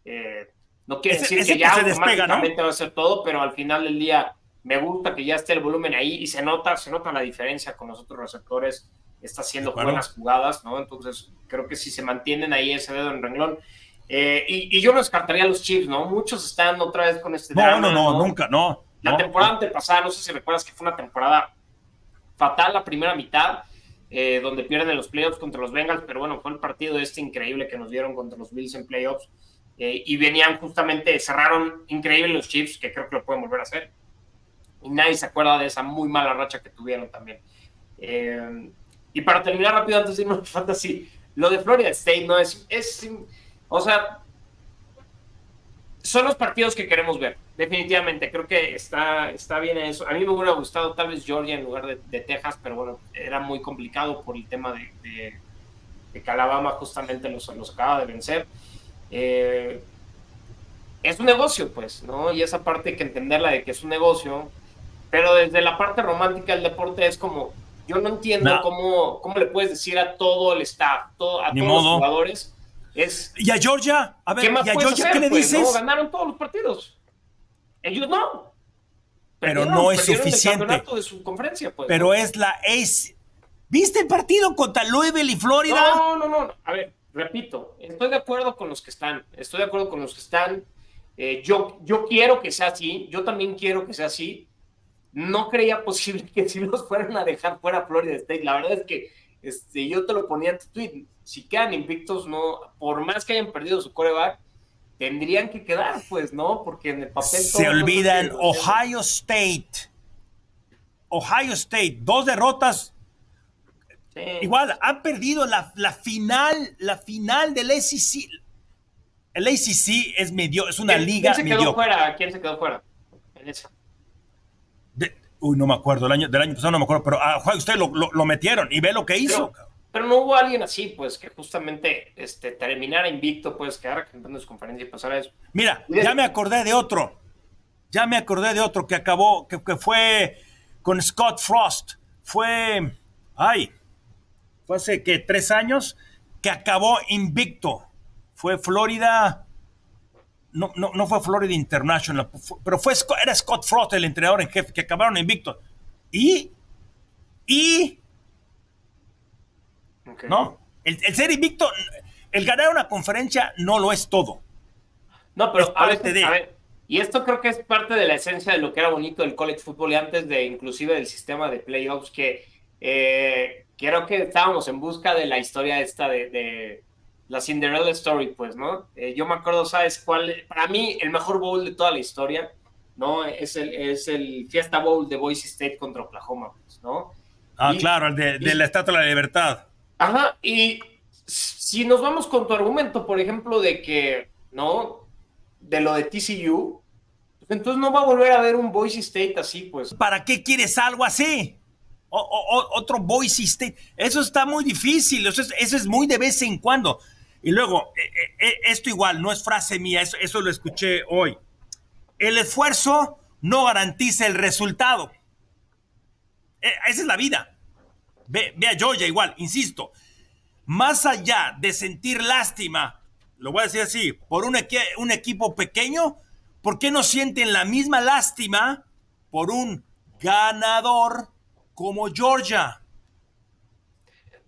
Eh, no quiere decir que ya automáticamente va a ser todo, pero al final del día me gusta que ya esté el volumen ahí y se nota, se nota la diferencia con los otros receptores. Está haciendo buenas jugadas, ¿no? Entonces creo que si se mantienen ahí ese dedo en renglón, eh, y, yo no descartaría a los Chiefs, ¿no? Muchos están otra vez con este no, No, no, nunca, no. La temporada antepasada, no sé si recuerdas que fue una temporada fatal la primera mitad, eh, donde pierden los playoffs contra los Bengals, pero bueno, fue el partido este increíble que nos dieron contra los Bills en playoffs. Eh, y venían justamente, cerraron increíble los Chiefs, que creo que lo pueden volver a hacer. Y nadie se acuerda de esa muy mala racha que tuvieron también. y para terminar rápido, antes de irnos a Fantasy, lo de Florida State no es, es o sea, son los partidos que queremos ver, definitivamente. Creo que está, está bien eso. A mí me hubiera gustado tal vez Georgia en lugar de, Texas, pero bueno, era muy complicado por el tema de, de, que Alabama justamente los, los acaba de vencer. Eh, es un negocio, pues, ¿no? Y esa parte hay que entenderla de que es un negocio, pero desde la parte romántica del deporte es como, yo no entiendo cómo, cómo le puedes decir a todo el staff, todo, a todos los jugadores ¿Y a Georgia? A ver, ¿y a Georgia qué le pues, dices? ganaron todos los partidos. Ellos no. Pero no es suficiente. de su conferencia, pues, Pero es la ace. ¿Viste el partido contra Louisville y Florida? No, no, no. A ver, repito, estoy de acuerdo con los que están. Estoy de acuerdo con los que están. Eh, yo, yo quiero que sea así. Yo también quiero que sea así. No creía posible <laughs> que si los fueran a dejar fuera Florida State. La verdad es que este, yo te lo ponía en tu tweet si quedan invictos, no, por más que hayan perdido su coreback, tendrían que quedar, pues, ¿no? Porque en el papel. Se olvidan Ohio State. Ohio State, dos derrotas. Igual, han perdido la, final, la final del ACC. El ACC es medio, es una liga ¿quién se quedó fuera? ¿Quién se quedó fuera? En esa. uy, no me acuerdo, el año, del año pasado no me acuerdo, pero a Ohio State lo, metieron y ve lo que hizo. Pero no hubo alguien así, pues, que justamente este, terminara invicto, pues, quedara cantando su conferencia y pasara eso. Mira, ya me acordé de otro. Ya me acordé de otro que acabó, que, fue con Scott Frost. Fue, ay, fue hace que tres años que acabó invicto. Fue Florida, no, no, no fue Florida International, pero fue, era Scott Frost el entrenador en jefe, que acabaron invicto. Y, y ¿No? El, ser invicto, el ganar una conferencia no lo es todo. No, pero a, ver, y esto creo que es parte de la esencia de lo que era bonito del college football y antes de inclusive del sistema de playoffs que eh, creo que estábamos en busca de la historia esta de, la Cinderella Story, pues, ¿no? Eh, yo me acuerdo, ¿sabes cuál? Para mí, el mejor bowl de toda la historia, ¿no? Es el, es el Fiesta Bowl de Boise State contra Oklahoma, pues, ¿no? Ah, claro, el de, de la Estatua de la Libertad. Ajá, y si nos vamos con tu argumento, por ejemplo, de que, ¿no? De lo de TCU, pues entonces no va a volver a haber un Boise State así, pues. ¿Para qué quieres algo así? O, otro Boise State. Eso está muy difícil, eso es, muy de vez en cuando. Y luego, e, e, e, esto igual, no es frase mía, eso, eso lo escuché hoy. El esfuerzo no garantiza el resultado. esa es la vida. Ve, a Georgia igual, insisto. Más allá de sentir lástima lo voy a decir así, por un, un equipo pequeño, ¿por qué no sienten la misma lástima por un ganador como Georgia?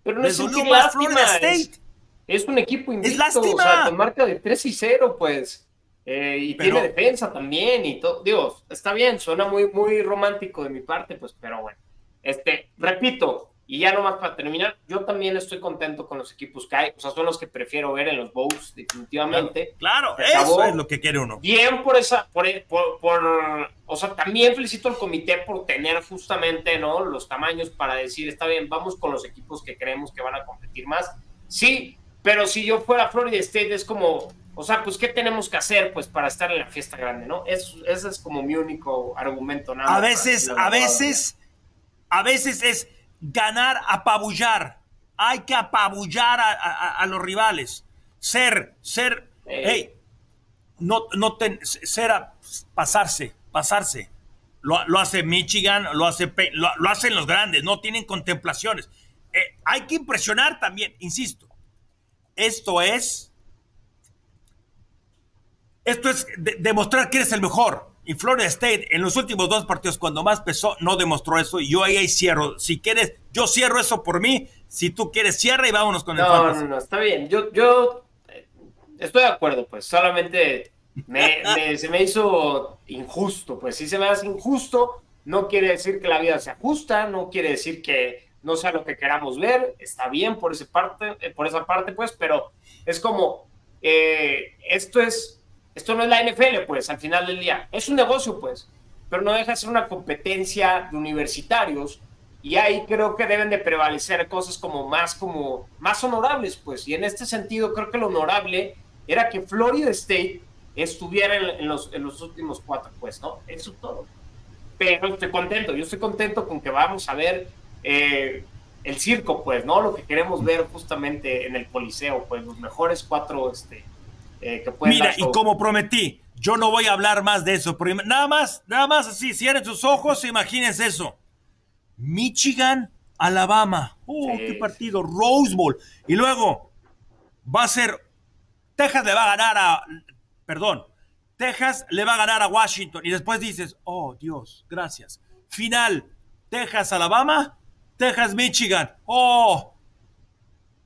Pero no es Florida State. Es, un equipo invicto, es lástima. o sea, con marca de 3 y 0, pues. Eh, y tiene defensa también y todo. Digo, está bien, suena muy, muy romántico de mi parte, pues, pero bueno. Este, repito, y ya nomás para terminar, yo también estoy contento con los equipos que hay. O sea, son los que prefiero ver en los Bowls, definitivamente. Claro, eso es lo que quiere uno. Bien por esa, por, por, o sea, también felicito al comité por tener justamente, ¿no? Los tamaños para decir, está bien, vamos con los equipos que creemos que van a competir más. Sí, pero si yo fuera Florida State es como, o sea, pues, ¿qué tenemos que hacer, pues, para estar en la fiesta grande, ¿no? ese es como mi único argumento. Nada a veces, a veces, a veces es ganar, apabullar. Hay que apabullar a, los rivales. Ser, ser, hey, no, no ser a pasarse, pasarse. Lo, hace Michigan, lo, hace, lo, hacen los grandes, no tienen contemplaciones. Eh, hay que impresionar también, insisto. Esto es, esto es demostrar que eres el mejor. Y Florida State en los últimos dos partidos, cuando más pesó, no demostró eso. Y yo ahí, ahí cierro. Si quieres, yo cierro eso por mí. Si tú quieres, cierra y vámonos con el No, no, no, está bien. Yo, yo eh, estoy de acuerdo, pues. Solamente se me hizo injusto. Pues si se me hace injusto, no quiere decir que la vida sea justa, no quiere decir que no sea lo que queramos ver. Está bien por, ese parte, eh, por esa parte, pues, pero es como, eh, esto es esto no es la NFL, pues, al final del día. Es un negocio, pues, pero no deja de ser una competencia de universitarios y ahí creo que deben de prevalecer cosas como más, como más honorables, pues. Y en este sentido creo que lo honorable era que Florida State estuviera en, los, en los últimos cuatro, pues, ¿no? Eso todo. Pero estoy contento, yo estoy contento con que vamos a ver eh, el circo, pues, ¿no? Lo que queremos ver justamente en el Coliseo, pues, los mejores cuatro, este, eh, Mira, y como prometí, yo no voy a hablar más de eso. Nada más, nada más así, cierren sus ojos, imagínense eso. Michigan, Alabama. Oh, qué partido. Rose Bowl. Y luego va a ser. Texas le va a ganar a. Perdón. Texas le va a ganar a Washington. Y después dices, oh Dios, gracias. Final. Texas, Alabama. Texas, Michigan. Oh.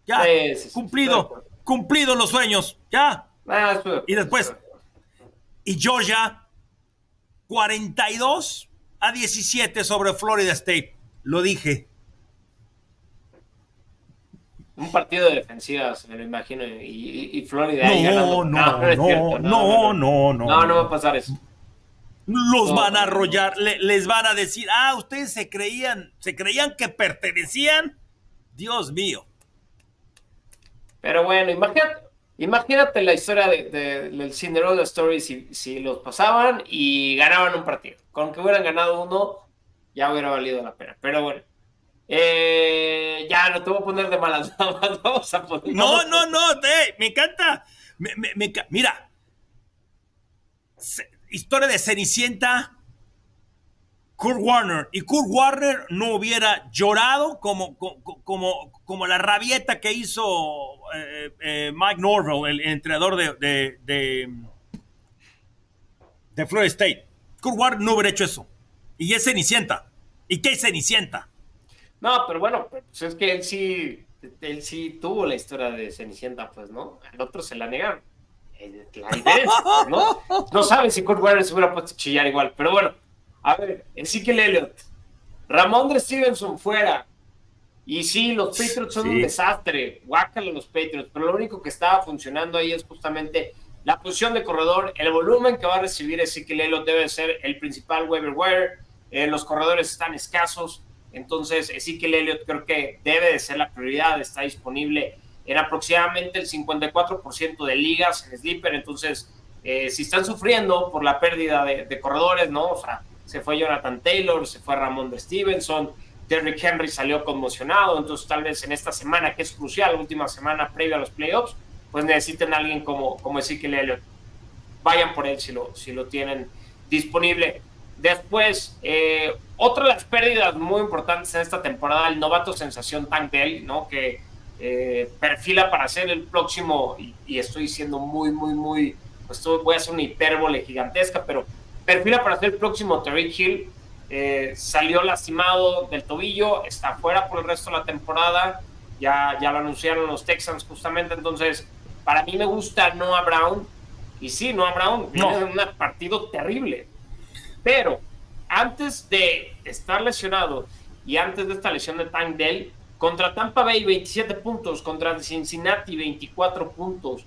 Ya. cumplido. Cumplido los sueños. Ya. Ah, y después, y Georgia, 42 a 17 sobre Florida State. Lo dije. Un partido de defensivas, me lo imagino, y, Florida no, No, no, no, no, no, no, va a pasar eso. Los van a arrollar, les van a decir, ah, ustedes se creían, se creían que pertenecían. Dios mío. Pero bueno, imagínate, Imagínate la historia de, del Cinderella Story si, los pasaban y ganaban un partido. Con que hubieran ganado uno, ya hubiera valido la pena. Pero bueno, eh, ya no te voy a poner de malas. <laughs> Vamos a poner, no, no, no, me encanta. mira, historia de Cenicienta Kurt Warner y Kurt Warner no hubiera llorado como, como, como, la rabieta que hizo eh, eh, Mike Norville, el, entrenador de, de, de, Florida State. Kurt Warner no hubiera hecho eso. Y es Cenicienta. ¿Y qué es Cenicienta? No, pero bueno, pues es que él sí, él sí tuvo la historia de Cenicienta, pues, ¿no? Al otro se la negaron. Eh, la idea ¿no? <laughs> No sabe si Kurt Warner se hubiera puesto a chillar igual, pero bueno. A ver, Ezekiel Elliott, Ramón de Stevenson fuera. Y sí, los Patriots son un desastre. Guácalo los Patriots. Pero lo único que estaba funcionando ahí es justamente la posición de corredor. El volumen que va a recibir Ezekiel Elliott debe ser el principal waiver wire. Eh, los corredores están escasos. Entonces, Ezekiel Elliott creo que debe de ser la prioridad. Está disponible en aproximadamente el 54% de ligas en Sleeper. Entonces, eh, si están sufriendo por la pérdida de, de corredores, ¿no? O sea, se fue Jonathan Taylor, se fue Ramón de Stevenson, Derrick Henry salió conmocionado, entonces tal vez en esta semana, que es crucial, última semana previa a los playoffs, pues necesiten alguien como, como Ezekiel Elliott. Vayan por él si lo, si lo tienen disponible. Después, eh, otra de las pérdidas muy importantes en esta temporada, el novato sensación Tank Dell, ¿no? que eh, perfila para ser el próximo, y, estoy siendo muy, muy, muy, pues voy a hacer una hipérbole gigantesca, pero perfila para ser el próximo Tariq Hill. Eh, salió lastimado del tobillo, está fuera por el resto de la temporada, ya, ya lo anunciaron los Texans justamente, entonces para mí me gusta Noah Brown, y sí, Noah Brown viene en un partido terrible, pero antes de estar lesionado y antes de esta lesión de Tank Dell, contra Tampa Bay 27 puntos, contra Cincinnati 24 puntos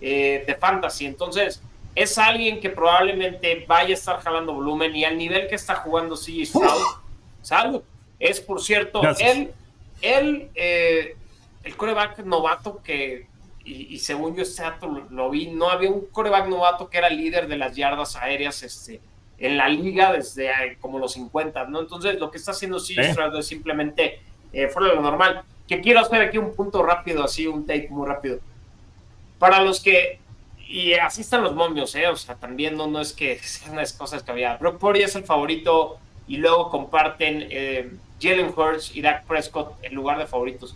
eh, de fantasy. Entonces, es alguien que probablemente vaya a estar jalando volumen y al nivel que está jugando CJ Stroud, salud. Es, por cierto, él, él eh, el coreback novato que, y, según yo este lo, lo, vi, no había un coreback novato que era líder de las yardas aéreas este, en la liga desde eh, como los 50, ¿no? Entonces, lo que está haciendo CJ Stroud es simplemente eh, fuera de lo normal. Que quiero hacer aquí un punto rápido, así, un take muy rápido. Para los que y así están los momios, ¿eh? O sea, también no, no es que sean las cosas que había. Brock Purdy es el favorito y luego comparten eh, Jalen Hurts y Dak Prescott en lugar de favoritos.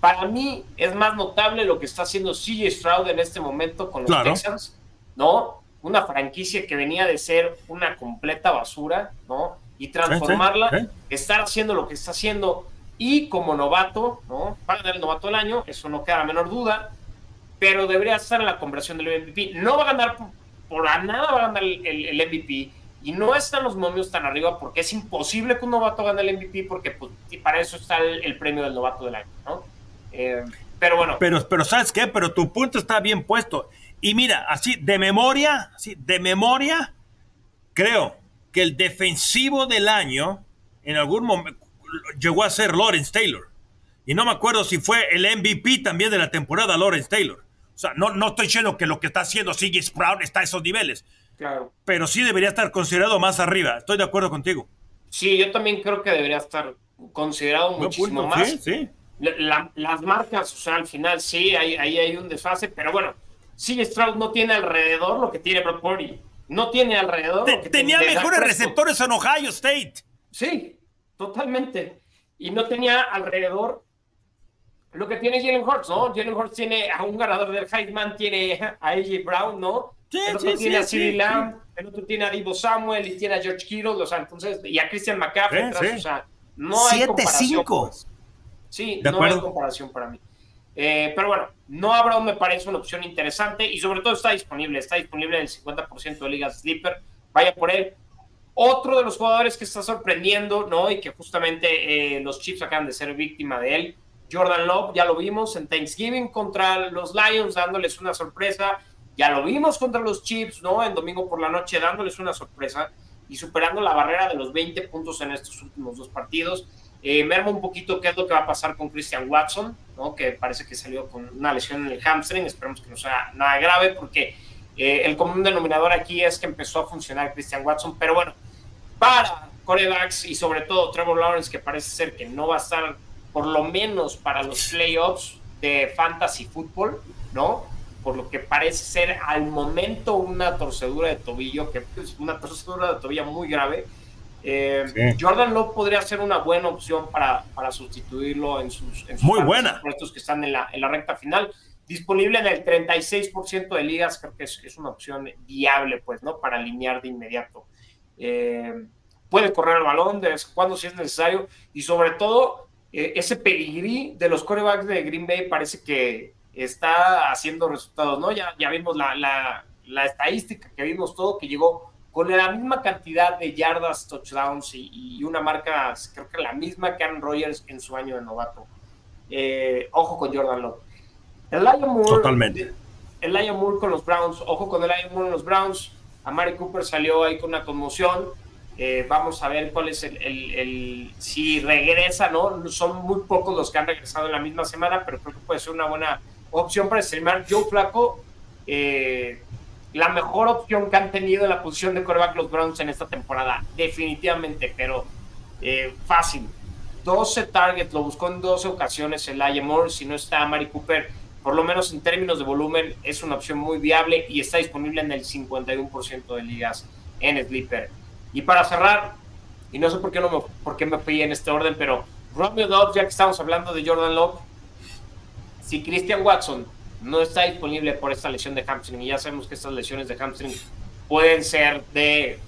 Para mí es más notable lo que está haciendo CJ Stroud en este momento con los Texans, ¿no? Una franquicia que venía de ser una completa basura, ¿no? Y transformarla, estar haciendo lo que está haciendo y como novato, ¿no? Para dar el novato del año, eso no queda la menor duda pero debería estar en la conversión del MVP. No va a ganar por, nada, va a ganar el, MVP. Y no están los momios tan arriba porque es imposible que un novato gane el MVP porque pues, para eso está el, premio del novato del año, ¿no? Eh, pero bueno. Pero, pero ¿sabes qué? Pero tu punto está bien puesto. Y mira, así de memoria, así de memoria, creo que el defensivo del año en algún momento llegó a ser Lawrence Taylor. Y no me acuerdo si fue el MVP también de la temporada Lawrence Taylor. O sea, no, no estoy diciendo que lo que está haciendo Siggy Sprout está a esos niveles. Claro. Pero sí debería estar considerado más arriba. Estoy de acuerdo contigo. Sí, yo también creo que debería estar considerado muchísimo más. Sí, sí. las marcas, o sea, al final sí, ahí, ahí hay un desfase, pero bueno, Siggy Stroud no tiene alrededor lo que tiene Brock Purdy. No tiene alrededor. tenía mejores receptores en Ohio State. Sí, totalmente. Y no tenía alrededor lo que tiene Jalen Hurts, ¿no? Jalen Hurts tiene a un ganador del Heisman, tiene a AJ Brown, ¿no? Sí, el otro tiene a CeeDee Lamb, el otro tiene a Divo Samuel y tiene a George Kittle, o sea, entonces, y a Christian McCaffrey, o sea, no hay comparación. Pues. Sí, no hay comparación para mí. Eh, pero bueno, no habrá, me parece una opción interesante y sobre todo está disponible, está disponible en el 50% de ligas Sleeper, vaya por él. Otro de los jugadores que está sorprendiendo, ¿no? Y que justamente eh, los Chiefs acaban de ser víctima de él, Jordan Love, ya lo vimos en Thanksgiving contra los Lions, dándoles una sorpresa. Ya lo vimos contra los Chiefs, ¿no? En domingo por la noche, dándoles una sorpresa y superando la barrera de los 20 puntos en estos últimos dos partidos. Eh, me un poquito qué es lo que va a pasar con Christian Watson, ¿no? Que parece que salió con una lesión en el hamstring. Esperemos que no sea nada grave, porque eh, el común denominador aquí es que empezó a funcionar Christian Watson. Pero bueno, para corebacks y sobre todo Trevor Lawrence, que parece ser que no va a estar por lo menos para los playoffs de fantasy fútbol, ¿no? Por lo que parece ser al momento una torcedura de tobillo, que es una torcedura de tobillo muy grave. Eh, Jordan Love podría ser una buena opción para, para sustituirlo en sus, en muy buena. puestos que están en la, en la recta final. Disponible en el 36% de ligas, creo que es, es, una opción viable, pues, ¿no? Para alinear de inmediato. Eh, puede correr el balón de vez en cuando si es necesario y sobre todo ese pedigrí de los corebacks de Green Bay parece que está haciendo resultados, ¿no? Ya, ya vimos la, la, estadística que vimos todo, que llegó con la misma cantidad de yardas, touchdowns y, una marca, creo que la misma que Aaron Rodgers en su año de novato. Eh, ojo con Jordan Love. El Lion Moore. Totalmente. El Lion Moore con los Browns. Ojo con el Lion Moore en los Browns. A Mari Cooper salió ahí con una conmoción. Eh, vamos a ver cuál es el, si regresa, ¿no? Son muy pocos los que han regresado en la misma semana, pero creo que puede ser una buena opción para streamar. Joe Flaco, eh, la mejor opción que han tenido en la posición de coreback los Browns en esta temporada, definitivamente, pero eh, fácil. 12 targets, lo buscó en 12 ocasiones el Moore, si no está Mari Cooper, por lo menos en términos de volumen, es una opción muy viable y está disponible en el 51% de ligas en Sleeper. Y para cerrar, y no sé por qué, no me, por qué me fui en este orden, pero Romeo Dobbs, ya que estamos hablando de Jordan Love, si Christian Watson no está disponible por esta lesión de hamstring, y ya sabemos que estas lesiones de hamstring pueden ser de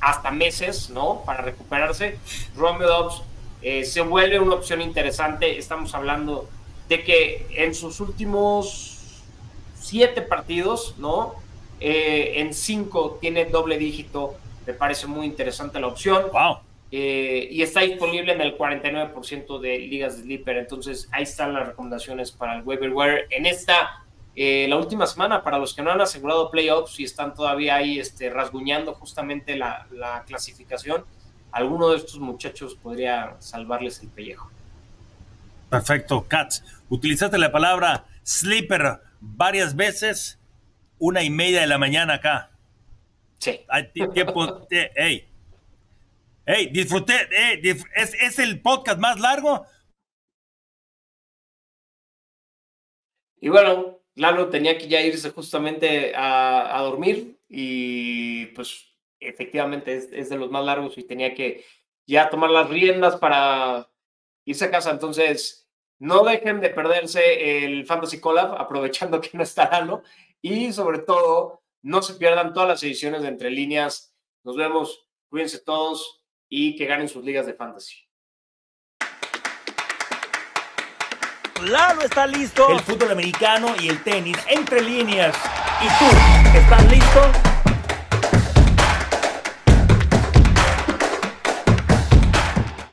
hasta meses, ¿no? Para recuperarse, Romeo Dobbs eh, se vuelve una opción interesante. Estamos hablando de que en sus últimos siete partidos, ¿no? Eh, en cinco tiene doble dígito. Me parece muy interesante la opción. Wow. Eh, y está disponible en el 49% de ligas de Sleeper. Entonces, ahí están las recomendaciones para el waiver en esta, la última semana, para los que no han asegurado playoffs y están todavía ahí este, rasguñando justamente la, la clasificación alguno de estos muchachos podría salvarles el pellejo. Perfecto, Katz. Utilizaste la palabra sleeper varias veces, una y media de la mañana acá. Sí. Hay tiempo. hey. Hey, disfruté. es, es el podcast más largo. Y bueno, Lalo tenía que ya irse justamente a, a dormir y pues efectivamente es, de los más largos y tenía que ya tomar las riendas para irse a casa. Entonces, no dejen de perderse el Fantasy Collab, aprovechando que no está ¿no? Y sobre todo, no se pierdan todas las ediciones de Entre Líneas. Nos vemos, cuídense todos y que ganen sus ligas de fantasy. Lalo está listo. El fútbol americano y el tenis entre líneas. ¿Y tú estás listo?